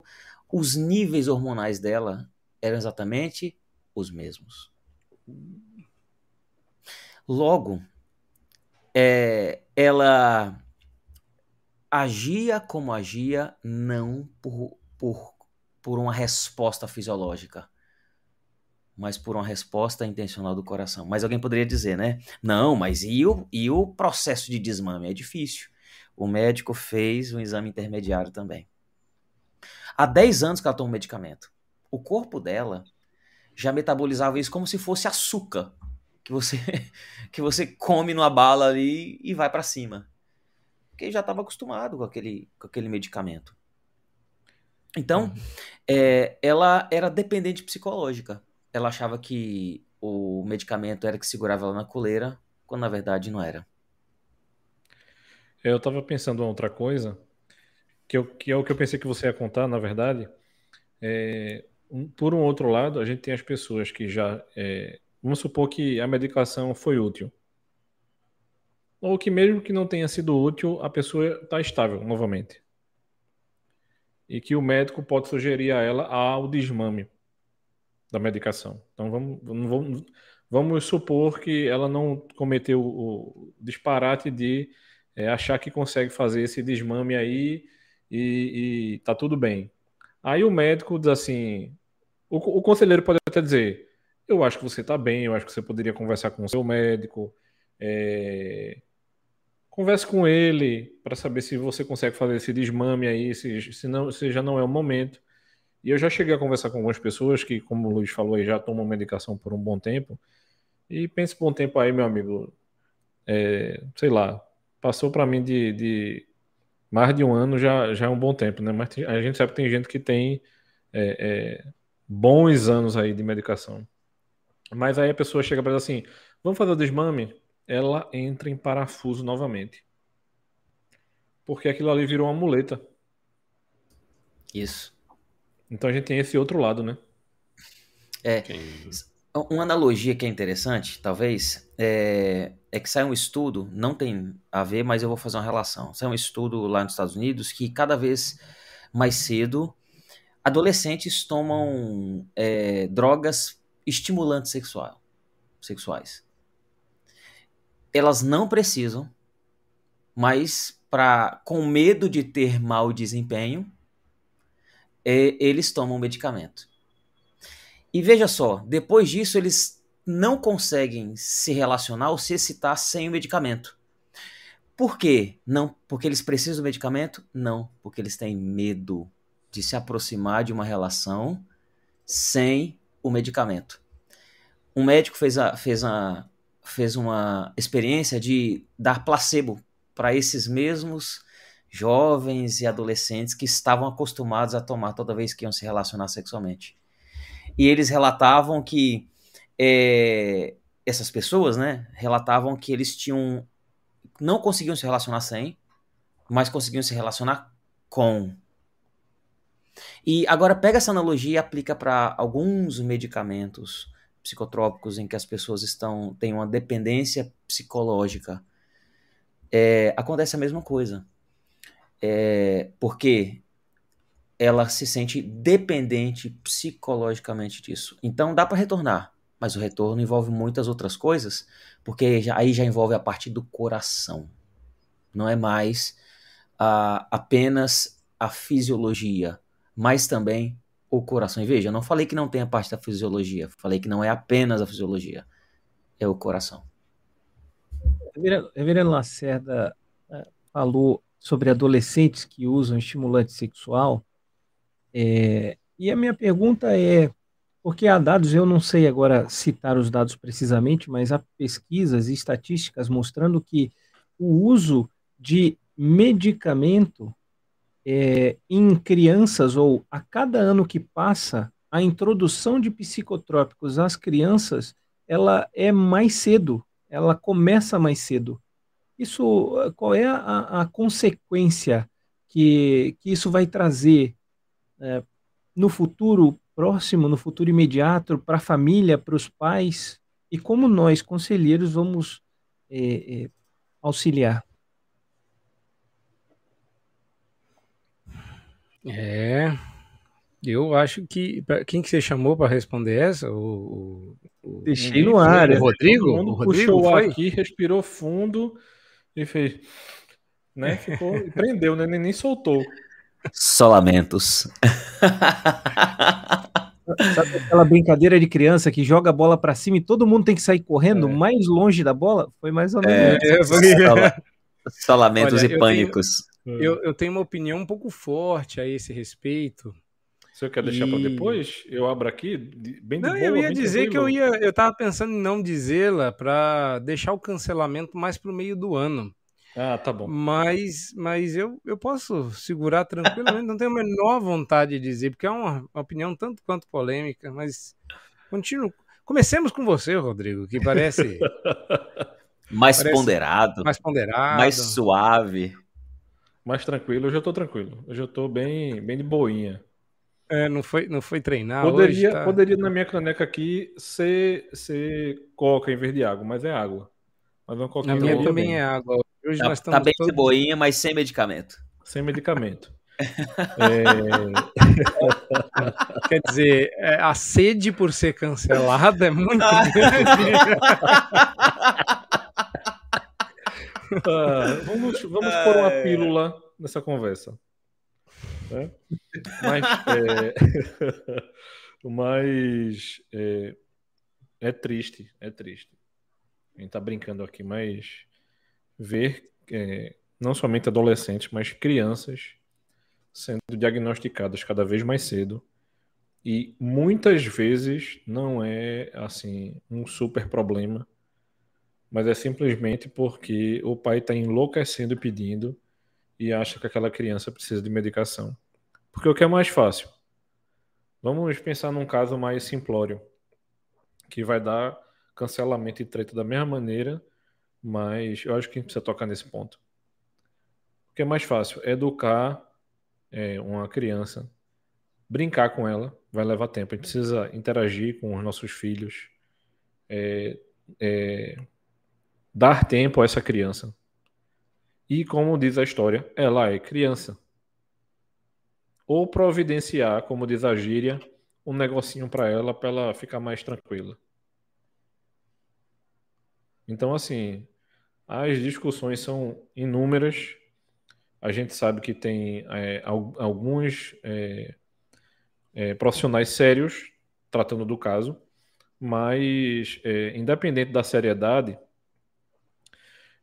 os níveis hormonais dela eram exatamente os mesmos. Logo, é, ela agia como agia não por, por por uma resposta fisiológica, mas por uma resposta intencional do coração. Mas alguém poderia dizer, né? Não, mas e o, e o processo de desmame? É difícil. O médico fez um exame intermediário também. Há 10 anos que ela toma um medicamento. O corpo dela já metabolizava isso como se fosse açúcar que você que você come numa bala ali e vai para cima. Porque já estava acostumado com aquele, com aquele medicamento. Então, é, ela era dependente psicológica. Ela achava que o medicamento era que segurava ela na coleira, quando na verdade não era. Eu estava pensando em outra coisa, que, eu, que, é o que eu pensei que você ia contar, na verdade. É, um, por um outro lado, a gente tem as pessoas que já. É, vamos supor que a medicação foi útil. Ou que, mesmo que não tenha sido útil, a pessoa está estável novamente e que o médico pode sugerir a ela ao desmame da medicação. Então vamos, vamos, vamos supor que ela não cometeu o disparate de é, achar que consegue fazer esse desmame aí e, e tá tudo bem. Aí o médico diz assim, o, o conselheiro pode até dizer, eu acho que você está bem, eu acho que você poderia conversar com o seu médico, é, Converse com ele para saber se você consegue fazer esse desmame aí, se, se, não, se já não é o momento. E eu já cheguei a conversar com algumas pessoas que, como o Luiz falou, aí, já tomam medicação por um bom tempo. E pense por um tempo aí, meu amigo, é, sei lá, passou para mim de, de, mais de um ano já, já é um bom tempo, né? Mas a gente sabe que tem gente que tem é, é, bons anos aí de medicação. Mas aí a pessoa chega para assim: vamos fazer o desmame? ela entra em parafuso novamente. Porque aquilo ali virou uma muleta. Isso. Então a gente tem esse outro lado, né? É. Uma analogia que é interessante, talvez, é, é que sai um estudo, não tem a ver, mas eu vou fazer uma relação. Sai um estudo lá nos Estados Unidos que cada vez mais cedo adolescentes tomam é, drogas estimulantes sexual, sexuais elas não precisam, mas para com medo de ter mau desempenho, é, eles tomam medicamento. E veja só, depois disso eles não conseguem se relacionar ou se excitar sem o medicamento. Por quê? Não porque eles precisam do medicamento? Não, porque eles têm medo de se aproximar de uma relação sem o medicamento. Um médico fez, a, fez a, fez uma experiência de dar placebo para esses mesmos jovens e adolescentes que estavam acostumados a tomar toda vez que iam se relacionar sexualmente. E eles relatavam que é, essas pessoas, né, relatavam que eles tinham não conseguiam se relacionar sem, mas conseguiam se relacionar com. E agora pega essa analogia e aplica para alguns medicamentos psicotrópicos em que as pessoas estão têm uma dependência psicológica, é, acontece a mesma coisa. É, porque ela se sente dependente psicologicamente disso. Então dá para retornar, mas o retorno envolve muitas outras coisas, porque já, aí já envolve a parte do coração. Não é mais uh, apenas a fisiologia, mas também o coração. E veja, eu não falei que não tem a parte da fisiologia, falei que não é apenas a fisiologia, é o coração. Reverendo Lacerda uh, falou sobre adolescentes que usam estimulante sexual é, e a minha pergunta é, porque há dados, eu não sei agora citar os dados precisamente, mas há pesquisas e estatísticas mostrando que o uso de medicamento é, em crianças, ou a cada ano que passa, a introdução de psicotrópicos às crianças, ela é mais cedo, ela começa mais cedo. Isso, qual é a, a consequência que, que isso vai trazer é, no futuro próximo, no futuro imediato, para a família, para os pais, e como nós, conselheiros, vamos é, é, auxiliar? É, eu acho que. Quem que você chamou para responder essa? O, o, Deixei no ar. O é. Rodrigo? O Rodrigo puxou foi? aqui, respirou fundo e fez. Né, ficou, prendeu, né? Nem, nem soltou. Só lamentos. Sabe aquela brincadeira de criança que joga a bola para cima e todo mundo tem que sair correndo é. mais longe da bola? Foi mais ou menos. É, só, só lamentos Olha, e pânicos. Tenho, eu, eu, tenho uma opinião um pouco forte a esse respeito. Você quer deixar e... para depois? Eu abro aqui, bem de Não, boa, eu ia dizer que eu ia, eu tava pensando em não dizê-la para deixar o cancelamento mais para o meio do ano. Ah, tá bom. Mas, mas eu, eu posso segurar tranquilamente, não tenho a menor vontade de dizer, porque é uma, uma opinião tanto quanto polêmica, mas continuo. Comecemos com você, Rodrigo, que parece. mais parece ponderado. Mais ponderado. Mais suave. Mais tranquilo, eu já tô tranquilo. Eu já tô bem, bem de boinha. É, não foi, não foi treinar poderia, hoje, tá... Poderia na minha caneca aqui ser, ser coca em vez de água, mas é água. Mas uma a minha também bem. é água. Hoje tá, nós tá tá bem todos... de boinha, mas sem medicamento. Sem medicamento. é... Quer dizer, é, a sede por ser cancelada é muito grande. ah, vamos vamos pôr uma pílula nessa conversa. Né? Mas, é... mas é... é triste, é triste. A gente tá brincando aqui, mas ver é, não somente adolescentes, mas crianças sendo diagnosticadas cada vez mais cedo. E muitas vezes não é assim um super problema, mas é simplesmente porque o pai está enlouquecendo pedindo e acha que aquela criança precisa de medicação. Porque o que é mais fácil? Vamos pensar num caso mais simplório, que vai dar cancelamento e treta da mesma maneira mas eu acho que a gente precisa tocar nesse ponto. O que é mais fácil? Educar é, uma criança, brincar com ela, vai levar tempo. A gente precisa interagir com os nossos filhos, é, é, dar tempo a essa criança. E como diz a história, ela é criança. Ou providenciar, como diz a gíria, um negocinho para ela, para ela ficar mais tranquila. Então, assim, as discussões são inúmeras. A gente sabe que tem é, alguns é, é, profissionais sérios tratando do caso, mas é, independente da seriedade,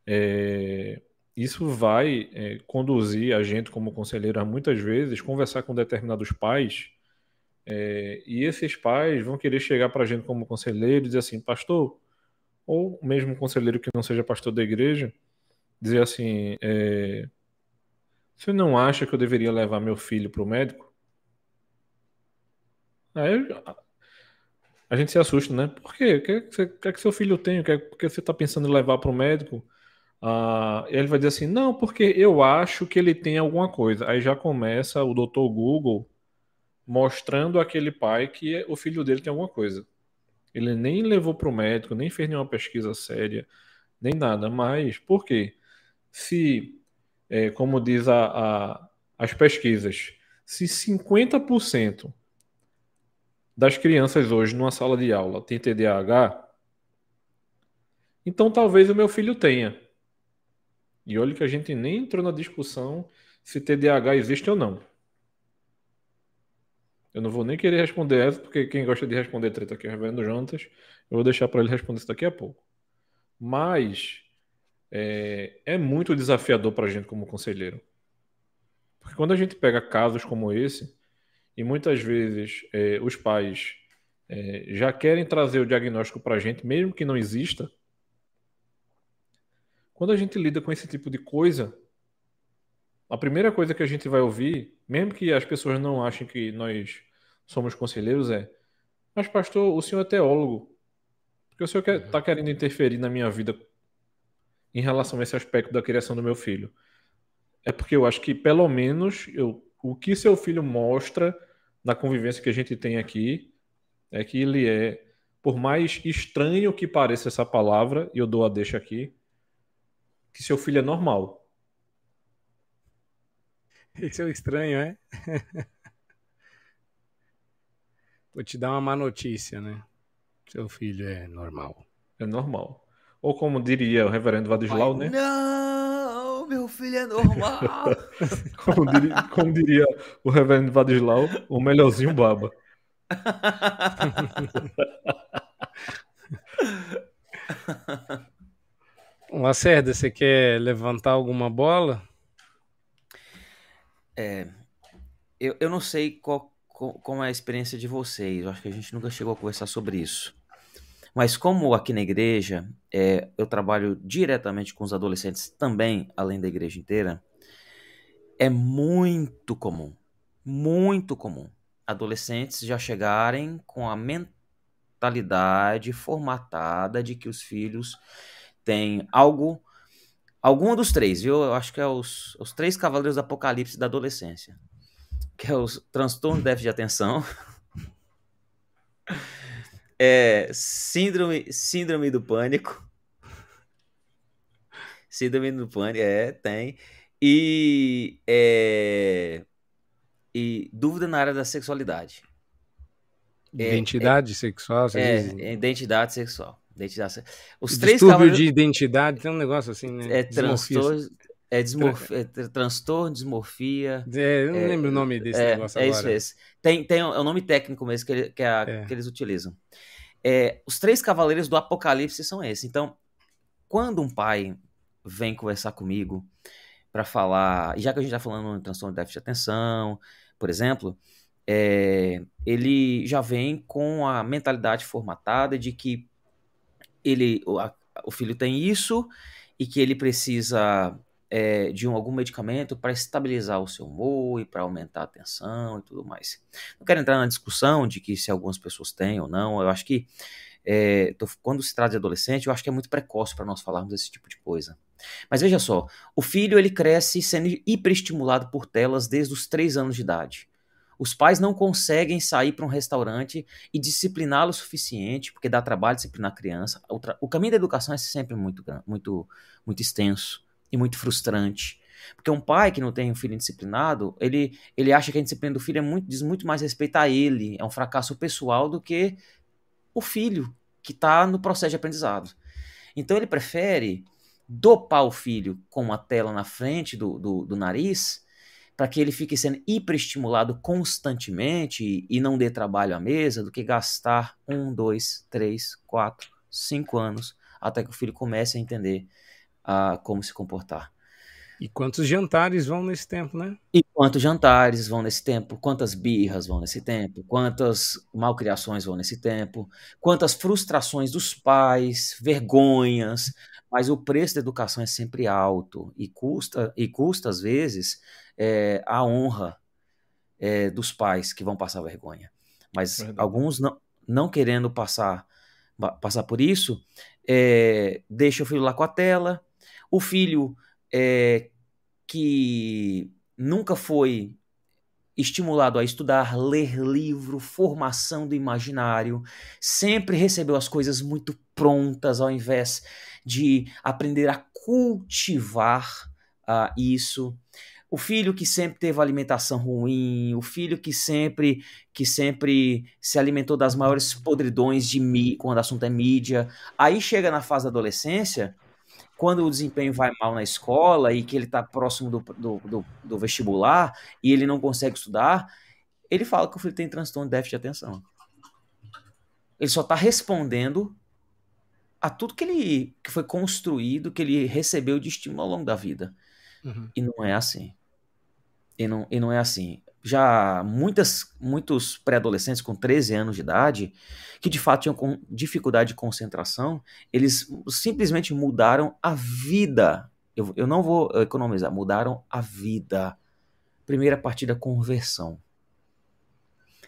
é, isso vai é, conduzir a gente, como conselheiro, a muitas vezes conversar com determinados pais. e esses pais vão querer chegar para a gente como conselheiro e dizer assim, pastor, ou mesmo conselheiro que não seja pastor da igreja, dizer assim: é, você não acha que eu deveria levar meu filho para o médico? Aí a gente se assusta, né? Por quê? O que, é que, você, que, é que seu filho tem? O que, é, que você está pensando em levar para o médico? Ah, ele vai dizer assim: não, porque eu acho que ele tem alguma coisa. Aí já começa o doutor Google mostrando aquele pai que o filho dele tem alguma coisa. Ele nem levou para o médico, nem fez nenhuma pesquisa séria, nem nada. Mas por quê? Se, é, como diz a, a, as pesquisas, Se 50% das crianças hoje numa sala de aula tem TDAH, então talvez o meu filho tenha. E olha que a gente nem entrou na discussão se TDAH existe ou não. Eu não vou nem querer responder essa, porque quem gosta de responder treta aqui é o Jonatas. Eu vou deixar para ele responder isso daqui a pouco. Mas é, é muito desafiador para a gente como conselheiro. Porque quando a gente pega casos como esse, e muitas vezes é, os pais é, já querem trazer o diagnóstico para a gente, mesmo que não exista, quando a gente lida com esse tipo de coisa, a primeira coisa que a gente vai ouvir, mesmo que as pessoas não achem que nós somos conselheiros, é: Mas, pastor, o senhor é teólogo. Porque o senhor está uhum. querendo interferir na minha vida em relação a esse aspecto da criação do meu filho. É porque eu acho que, pelo menos, eu, o que seu filho mostra na convivência que a gente tem aqui é que ele é, por mais estranho que pareça essa palavra, e eu dou a deixa aqui, que seu filho é normal. Esse é o estranho, é? Vou te dar uma má notícia, né? Seu filho é normal. É normal. Ou como diria o reverendo Vadislau, né? Não, meu filho é normal. como, diria, como, diria, o reverendo Vadislau, o melhorzinho baba. Lacerda, você quer levantar alguma bola? É, eu, eu não sei qual, qual, como é a experiência de vocês. Eu acho que a gente nunca chegou a conversar sobre isso. Mas como aqui na igreja é, eu trabalho diretamente com os adolescentes também, além da igreja inteira, é muito comum, muito comum, adolescentes já chegarem com a mentalidade formatada de que os filhos têm algo Algum dos três, viu? Eu acho que é os, os três cavaleiros do apocalipse da adolescência. Que é os transtorno de déficit de atenção. É, síndrome, síndrome do pânico. Síndrome do pânico, é, tem. E, é, e dúvida na área da sexualidade. Identidade é, sexual, é, identidade sexual. Identidade. Os três Distúrbio cavaleiros... de identidade, tem um negócio assim, né? É transtorno, é, desmorf... é transtorno, desmorfia. É, eu não é, lembro o nome desse é, negócio agora. É isso, é Tem, tem um, é um nome técnico mesmo que, ele, que, a, é. que eles utilizam. É, os três cavaleiros do Apocalipse são esses. Então, quando um pai vem conversar comigo para falar, já que a gente está falando de transtorno de déficit de atenção, por exemplo, é, ele já vem com a mentalidade formatada de que ele, o, a, o filho tem isso e que ele precisa é, de um, algum medicamento para estabilizar o seu humor e para aumentar a atenção e tudo mais. Não quero entrar na discussão de que se algumas pessoas têm ou não, eu acho que é, tô, quando se trata de adolescente, eu acho que é muito precoce para nós falarmos desse tipo de coisa. Mas veja só, o filho ele cresce sendo hiperestimulado por telas desde os 3 anos de idade. Os pais não conseguem sair para um restaurante e discipliná-lo o suficiente, porque dá trabalho disciplinar a criança. O, o, caminho da educação é sempre muito, muito, muito extenso e muito frustrante. Porque um pai que não tem um filho disciplinado, ele, ele acha que a disciplina do filho é muito, diz muito mais respeito a ele, é um fracasso pessoal do que o filho que está no processo de aprendizado. Então ele prefere dopar o filho com uma tela na frente do, do, do nariz para que ele fique sendo hiperestimulado constantemente e não dê trabalho à mesa do que gastar um, dois, três, quatro, cinco anos até que o filho comece a entender uh, como se comportar. E quantos jantares vão nesse tempo, né? E quantos jantares vão nesse tempo? Quantas birras vão nesse tempo? Quantas malcriações vão nesse tempo? Quantas frustrações dos pais, vergonhas? Mas o preço da educação é sempre alto e custa, e custa às vezes, é, a honra é, dos pais que vão passar vergonha. Mas Verdade. alguns não, não querendo passar, passar por isso, é, deixa o filho lá com a tela. O filho é, que nunca foi estimulado a estudar, ler livro, formação do imaginário, sempre recebeu as coisas muito prontas ao invés de aprender a cultivar uh, isso o filho que sempre teve alimentação ruim, o filho que sempre que sempre se alimentou das maiores podridões de mí quando o assunto é mídia. Aí chega na fase da adolescência, quando o desempenho vai mal na escola e que ele está próximo do, do, do, do, vestibular e ele não consegue estudar, ele fala que o filho tem transtorno de déficit de atenção. Ele só está respondendo a tudo que ele que foi construído, que ele recebeu de estímulo ao longo da vida. Uhum. E não é assim. E não, e não é assim. Já muitas, muitos pré-adolescentes com 13 anos de idade, que de fato tinham com dificuldade de concentração, eles simplesmente mudaram a vida. Eu, eu não vou economizar, mudaram a vida. Primeira partida, conversão.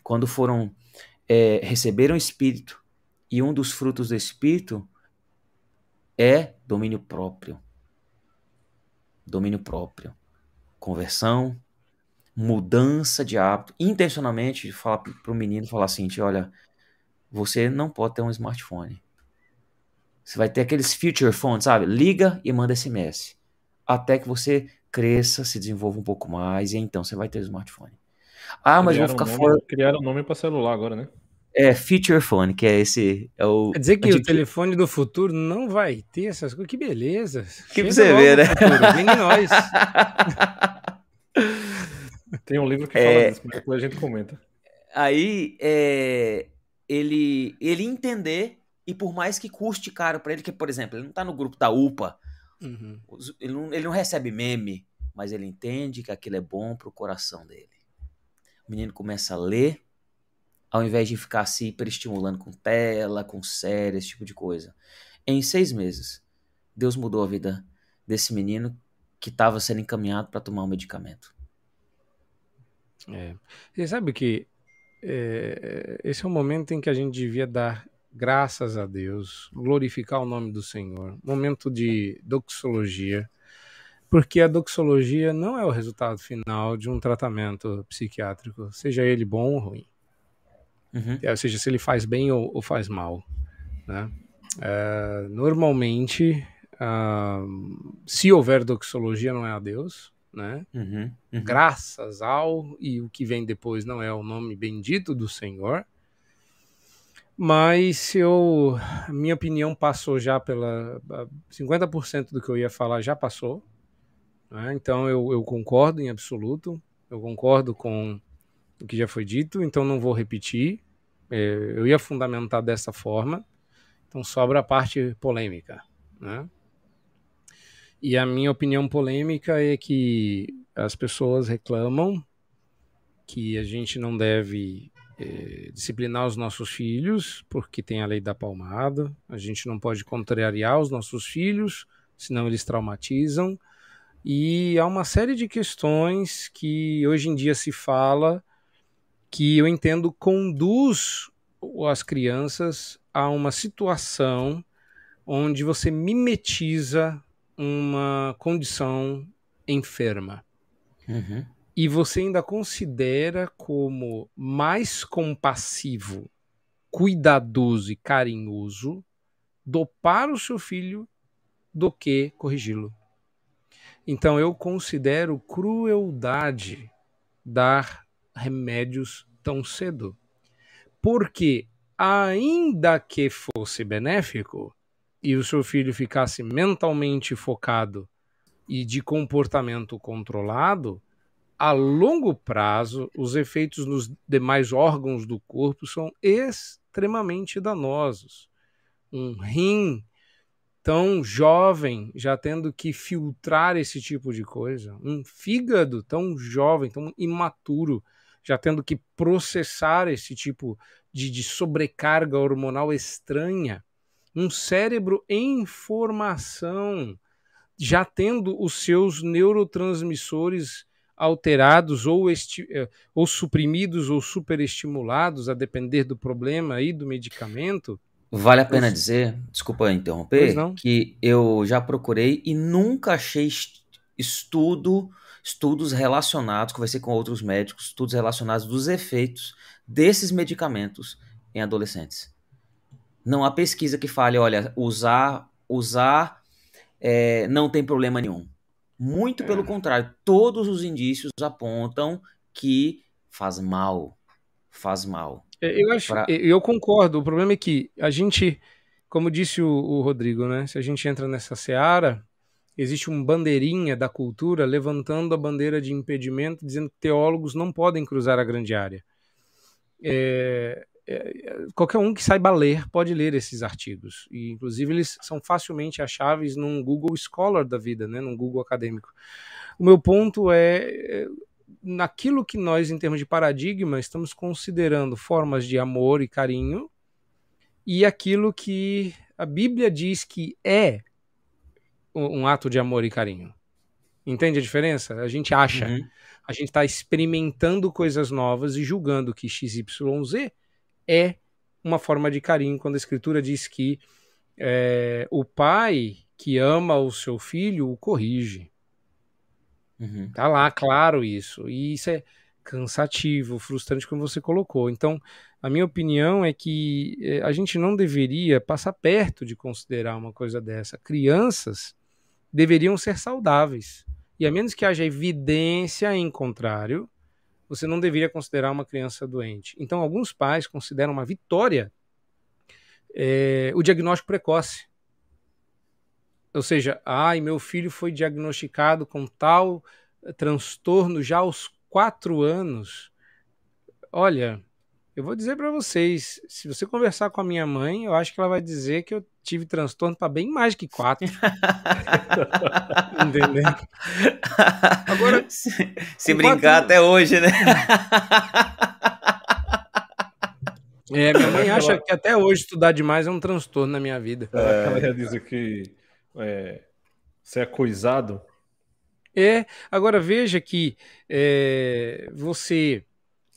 Quando foram, é, receberam o Espírito, e um dos frutos do Espírito é domínio próprio. Domínio próprio. Conversão, mudança de hábito, intencionalmente falar para o menino falar assim, olha, você não pode ter um smartphone. Você vai ter aqueles future phones, sabe? Liga e manda SMS. Até que você cresça, se desenvolva um pouco mais, e então você vai ter smartphone. Ah, mas criaram vou ficar um fora. Criaram nome para celular agora, né? É, feature phone, que é esse. É o... Quer dizer que o telefone do futuro não vai ter essas coisas. Que beleza. Que pra você ver, né? Futuro. Vem nós. Tem um livro que fala é... disso, mas depois a gente comenta. Aí, é... ele, ele entender, e por mais que custe caro para ele, que, por exemplo, ele não tá no grupo da UPA, uhum. ele, não, ele não recebe meme, mas ele entende que aquilo é bom pro coração dele. O menino começa a ler, ao invés de ficar se hiperestimulando com tela, com série, esse tipo de coisa. Em seis meses, Deus mudou a vida desse menino que estava sendo encaminhado para tomar um medicamento. É. Você sabe que é, esse é o momento em que a gente devia dar graças a Deus, glorificar o nome do Senhor, momento de doxologia, porque a doxologia não é o resultado final de um tratamento psiquiátrico, seja ele bom ou ruim. Uhum. Ou seja, se ele faz bem ou, ou faz mal. Né? É, normalmente, uh, se houver doxologia, não é a Deus, né? Uhum, uhum. Graças ao, e o que vem depois não é o nome bendito do Senhor. Mas eu, minha opinião passou já pela 50% do que eu ia falar já passou. Né? Então eu, eu concordo em absoluto. Eu concordo com o que já foi dito, então não vou repetir. É, eu ia fundamentar dessa forma, então sobra a parte polêmica. Né? E a minha opinião polêmica é que as pessoas reclamam que a gente não deve é, disciplinar os nossos filhos porque tem a lei da palmada, a gente não pode contrariar os nossos filhos, senão eles traumatizam. E há uma série de questões que hoje em dia se fala que eu entendo conduz as crianças a uma situação onde você mimetiza uma condição enferma. Uhum. E você ainda considera como mais compassivo, cuidadoso e carinhoso dopar o seu filho do que corrigi-lo. Então eu considero crueldade dar remédios tão cedo. Porque, ainda que fosse benéfico e o seu filho ficasse mentalmente focado e de comportamento controlado, a longo prazo, os efeitos nos demais órgãos do corpo são extremamente danosos. Um rim tão jovem já tendo que filtrar esse tipo de coisa, um fígado tão jovem, tão imaturo já tendo que processar esse tipo de, de sobrecarga hormonal estranha, um cérebro em formação, já tendo os seus neurotransmissores alterados ou, eh, ou suprimidos ou superestimulados, a depender do problema e do medicamento. Vale a pena dizer, desculpa interromper, que eu já procurei e nunca achei estudo estudos relacionados, conversei com outros médicos, estudos relacionados dos efeitos desses medicamentos em adolescentes. Não há pesquisa que fale, olha, usar, usar é, não tem problema nenhum. Muito pelo é. contrário, todos os indícios apontam que faz mal. Faz mal. É, eu acho, pra... eu concordo. O problema é que a gente, como disse o, o Rodrigo, né? Se a gente entra nessa seara, existe um bandeirinha da cultura levantando a bandeira de impedimento, dizendo que teólogos não podem cruzar a grande área. É, é, qualquer um que saiba ler pode ler esses artigos. E, inclusive, eles são facilmente acháveis num Google Scholar da vida, né, num Google acadêmico. O meu ponto é, é naquilo que nós, em termos de paradigma, estamos considerando formas de amor e carinho e aquilo que a Bíblia diz que é um ato de amor e carinho. Entende a diferença? A gente acha, uhum. a gente está experimentando coisas novas e julgando que XYZ é uma forma de carinho, quando a Escritura diz que é, o pai que ama o seu filho o corrige. Uhum. Tá lá, claro isso. E isso é cansativo, frustrante, como você colocou. Então, a minha opinião é que é, a gente não deveria passar perto de considerar uma coisa dessa. Crianças deveriam ser saudáveis. E a menos que haja evidência em contrário, você não deveria considerar uma criança doente. Então, alguns pais consideram uma vitória é, o diagnóstico precoce. Ou seja, ai, meu filho foi diagnosticado com tal transtorno já aos quatro anos. Olha, eu vou dizer para vocês, se você conversar com a minha mãe, eu acho que ela vai dizer que eu tive transtorno para bem mais que quatro. Entendeu? Agora, se, se brincar quatro... até hoje, né? É, minha mãe acha que até hoje estudar demais é um transtorno na minha vida. É, ela ia dizer que é, você é coisado. É, agora veja que é, você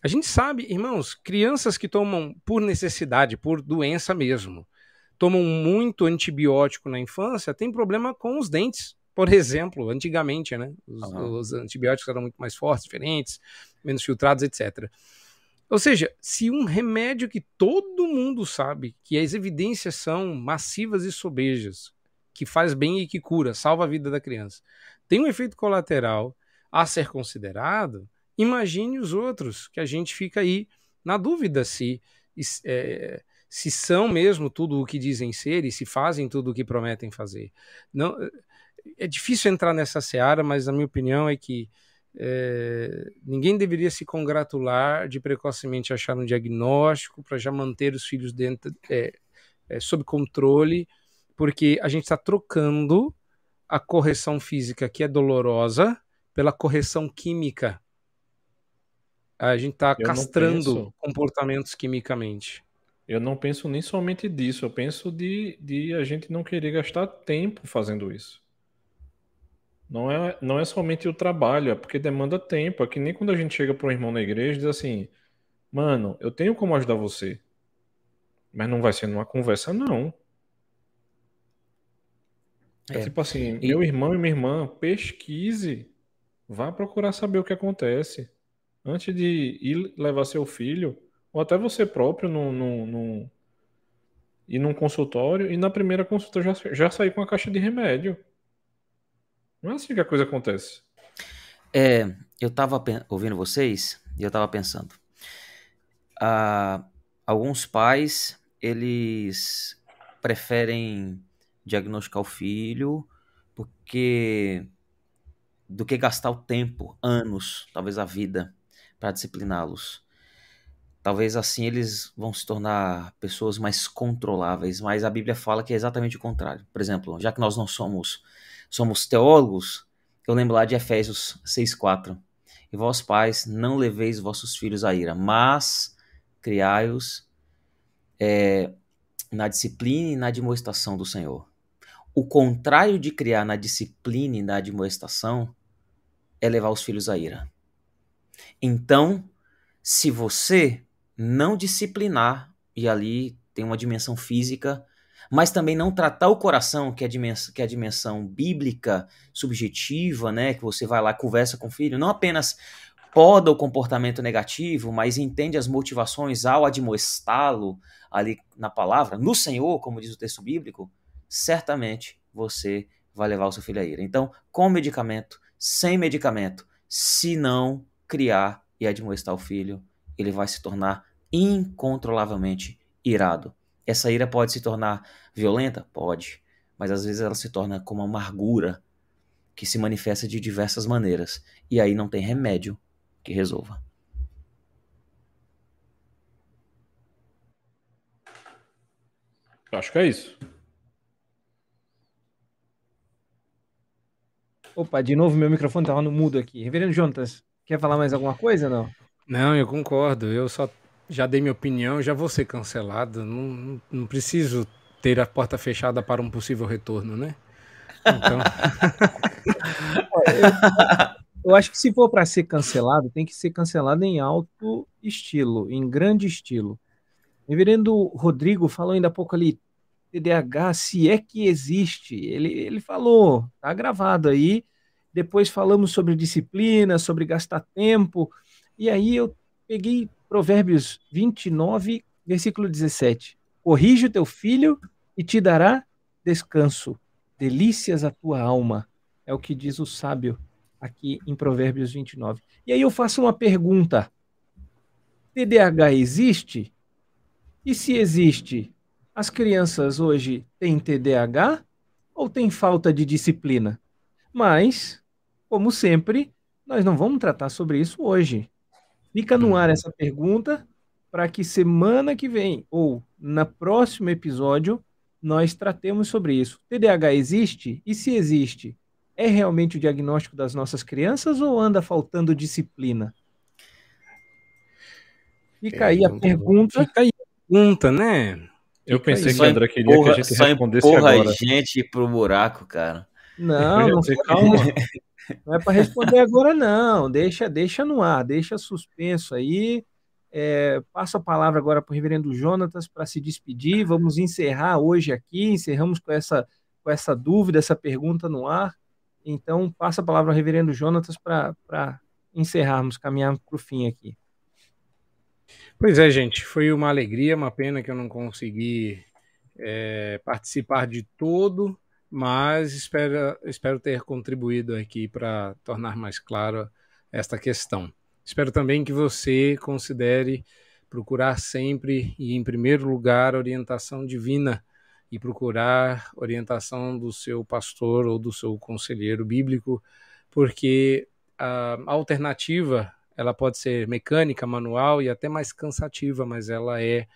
a gente sabe, irmãos, crianças que tomam por necessidade, por doença mesmo, tomam muito antibiótico na infância, tem problema com os dentes. Por exemplo, antigamente, né? Os, uhum. os antibióticos eram muito mais fortes, diferentes, menos filtrados, etc. Ou seja, se um remédio que todo mundo sabe que as evidências são massivas e sobejas, que faz bem e que cura, salva a vida da criança, tem um efeito colateral a ser considerado, Imagine os outros, que a gente fica aí na dúvida se, é, se são mesmo tudo o que dizem ser e se fazem tudo o que prometem fazer. Não, é difícil entrar nessa seara, mas a minha opinião é que é, ninguém deveria se congratular de precocemente achar um diagnóstico para já manter os filhos dentro, é, é, sob controle, porque a gente está trocando a correção física, que é dolorosa, pela correção química, a gente está castrando comportamentos quimicamente. Eu não penso nem somente disso, eu penso de, de a gente não querer gastar tempo fazendo isso. Não é, não é somente o trabalho, é porque demanda tempo. É que nem quando a gente chega para um irmão na igreja e diz assim: Mano, eu tenho como ajudar você. Mas não vai ser numa conversa, não. É, é tipo assim: e... meu irmão e minha irmã, pesquise. Vá procurar saber o que acontece antes de ir levar seu filho, ou até você próprio, num, num, ir num consultório e na primeira consulta já, já sair com a caixa de remédio. Não é assim que a coisa acontece. É, eu estava ouvindo vocês e eu estava pensando. Ah, alguns pais, eles preferem diagnosticar o filho porque do que gastar o tempo, anos, talvez a vida, para discipliná-los. Talvez assim eles vão se tornar pessoas mais controláveis, mas a Bíblia fala que é exatamente o contrário. Por exemplo, já que nós não somos somos teólogos, eu lembro lá de Efésios 6:4. E vós pais, não leveis vossos filhos à ira, mas criai-os é, na disciplina e na admoestação do Senhor. O contrário de criar na disciplina e na admoestação é levar os filhos à ira. Então, se você não disciplinar, e ali tem uma dimensão física, mas também não tratar o coração, que é a dimensão, que é a dimensão bíblica, subjetiva, né? Que você vai lá conversa com o filho, não apenas poda o comportamento negativo, mas entende as motivações ao admoestá-lo ali na palavra, no Senhor, como diz o texto bíblico, certamente você vai levar o seu filho à ira. Então, com medicamento, sem medicamento, se não criar e admoestar o filho, ele vai se tornar incontrolavelmente irado. Essa ira pode se tornar violenta? Pode. Mas às vezes ela se torna como amargura que se manifesta de diversas maneiras. E aí não tem remédio que resolva. Acho que é isso. Opa, de novo meu microfone estava no mudo aqui. Reverendo Jonas, quer falar mais alguma coisa não? Não, eu concordo. Eu só já dei minha opinião, já vou ser cancelado. Não, não preciso ter a porta fechada para um possível retorno, né? Então. eu, eu acho que se for para ser cancelado, tem que ser cancelado em alto estilo, em grande estilo. Reverendo Rodrigo falou ainda há pouco ali, TDAH, se é que existe. Ele, ele falou, tá gravado aí. Depois falamos sobre disciplina, sobre gastar tempo. E aí eu peguei Provérbios 29, versículo 17. Corrige o teu filho e te dará descanso, delícias a tua alma. É o que diz o sábio aqui em Provérbios 29. E aí eu faço uma pergunta: TDAH existe? E se existe, as crianças hoje têm TDAH ou têm falta de disciplina? Mas, como sempre, nós não vamos tratar sobre isso hoje. Fica no ar essa pergunta para que semana que vem ou na próximo episódio nós tratemos sobre isso. TDAH existe? E se existe, é realmente o diagnóstico das nossas crianças ou anda faltando disciplina? Fica aí a pergunta. Fica aí a pergunta, né? Eu pensei que o André queria empurra, que a gente respondesse agora. a gente pro buraco, cara. Não, não calma. Não é para responder agora, não. Deixa, deixa no ar, deixa suspenso aí. É, passo a palavra agora para o reverendo Jonatas para se despedir. Vamos encerrar hoje aqui. Encerramos com essa, com essa dúvida, essa pergunta no ar. Então, passa a palavra ao reverendo Jonatas para encerrarmos, caminharmos para o fim aqui. Pois é, gente, foi uma alegria, uma pena que eu não consegui é, participar de todo, mas espero, espero ter contribuído aqui para tornar mais clara esta questão. Espero também que você considere procurar sempre e, em primeiro lugar, orientação divina e procurar orientação do seu pastor ou do seu conselheiro bíblico, porque a alternativa ela pode ser mecânica, manual e até mais cansativa, mas ela é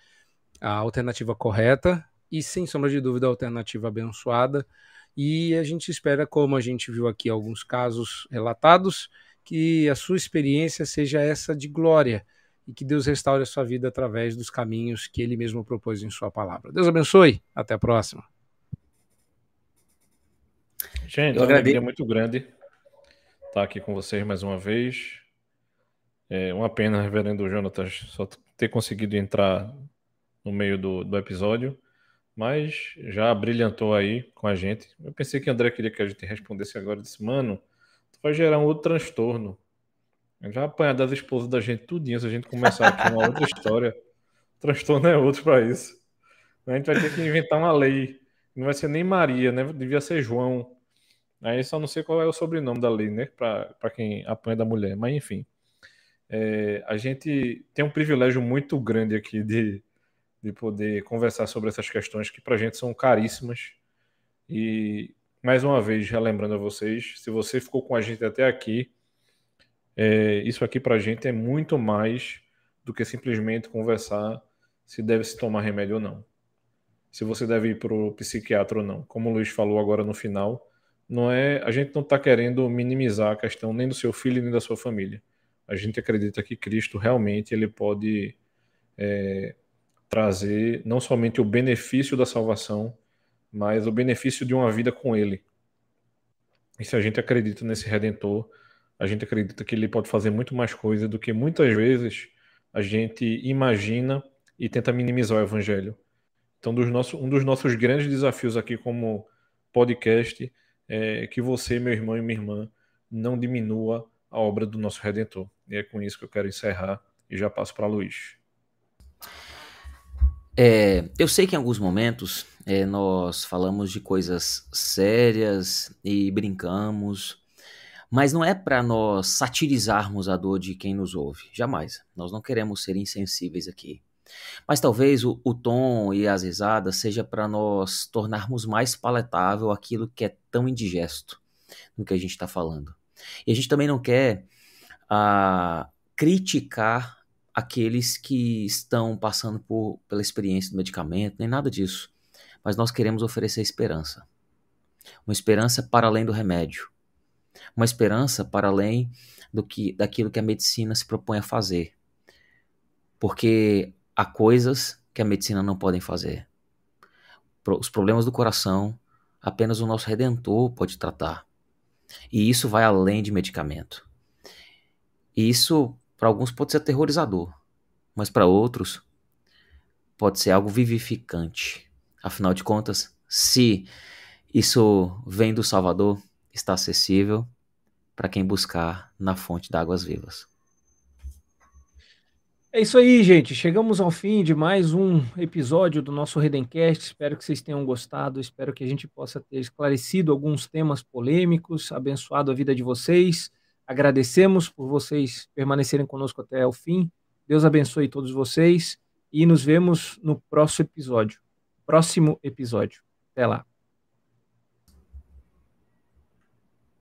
a alternativa correta e, sem sombra de dúvida, a alternativa abençoada. E a gente espera, como a gente viu aqui alguns casos relatados, que a sua experiência seja essa de glória e que Deus restaure a sua vida através dos caminhos que Ele mesmo propôs em Sua palavra. Deus abençoe. Até a próxima. Gente, uma alegria muito grande estar aqui com vocês mais uma vez. É uma pena, reverendo Jonatas, só ter conseguido entrar no meio do, do episódio, mas já brilhantou aí com a gente. Eu pensei que André queria que a gente respondesse agora. Eu disse, mano, tu vai gerar um outro transtorno. Já apanhar das esposas da gente tudinho se a gente começar aqui uma outra história. O transtorno é outro para isso. A gente vai ter que inventar uma lei. Não vai ser nem Maria, né? Devia ser João. Aí só não sei qual é o sobrenome da lei, né? Para quem apanha da mulher. Mas enfim. É, a gente tem um privilégio muito grande aqui de, de poder conversar sobre essas questões que para a gente são caríssimas. E, mais uma vez, relembrando a vocês, se você ficou com a gente até aqui, é, isso aqui para a gente é muito mais do que simplesmente conversar se deve se tomar remédio ou não. Se você deve ir para o psiquiatra ou não. Como o Luiz falou agora no final, não é a gente não está querendo minimizar a questão nem do seu filho nem da sua família a gente acredita que Cristo realmente ele pode é, trazer não somente o benefício da salvação, mas o benefício de uma vida com Ele. E se a gente acredita nesse Redentor, a gente acredita que ele pode fazer muito mais coisa do que muitas vezes a gente imagina e tenta minimizar o Evangelho. Então, dos um dos nossos grandes desafios aqui como podcast é que você, meu irmão e minha irmã, não diminua a obra do nosso Redentor. E é com isso que eu quero encerrar e já passo para Luiz. É, eu sei que em alguns momentos é, nós falamos de coisas sérias e brincamos, mas não é para nós satirizarmos a dor de quem nos ouve, jamais. Nós não queremos ser insensíveis aqui. Mas talvez o, o tom e as risadas seja para nós tornarmos mais palatável aquilo que é tão indigesto no que a gente está falando. E a gente também não quer ah, criticar aqueles que estão passando por, pela experiência do medicamento, nem nada disso. Mas nós queremos oferecer esperança. Uma esperança para além do remédio. Uma esperança para além do que daquilo que a medicina se propõe a fazer. Porque há coisas que a medicina não pode fazer. Os problemas do coração, apenas o nosso redentor pode tratar. E isso vai além de medicamento. E isso para alguns pode ser aterrorizador, mas para outros pode ser algo vivificante. Afinal de contas, se isso vem do Salvador, está acessível para quem buscar na fonte de águas vivas. É isso aí, gente. Chegamos ao fim de mais um episódio do nosso Redencast. Espero que vocês tenham gostado. Espero que a gente possa ter esclarecido alguns temas polêmicos, abençoado a vida de vocês. Agradecemos por vocês permanecerem conosco até o fim. Deus abençoe todos vocês e nos vemos no próximo episódio. Próximo episódio. Até lá.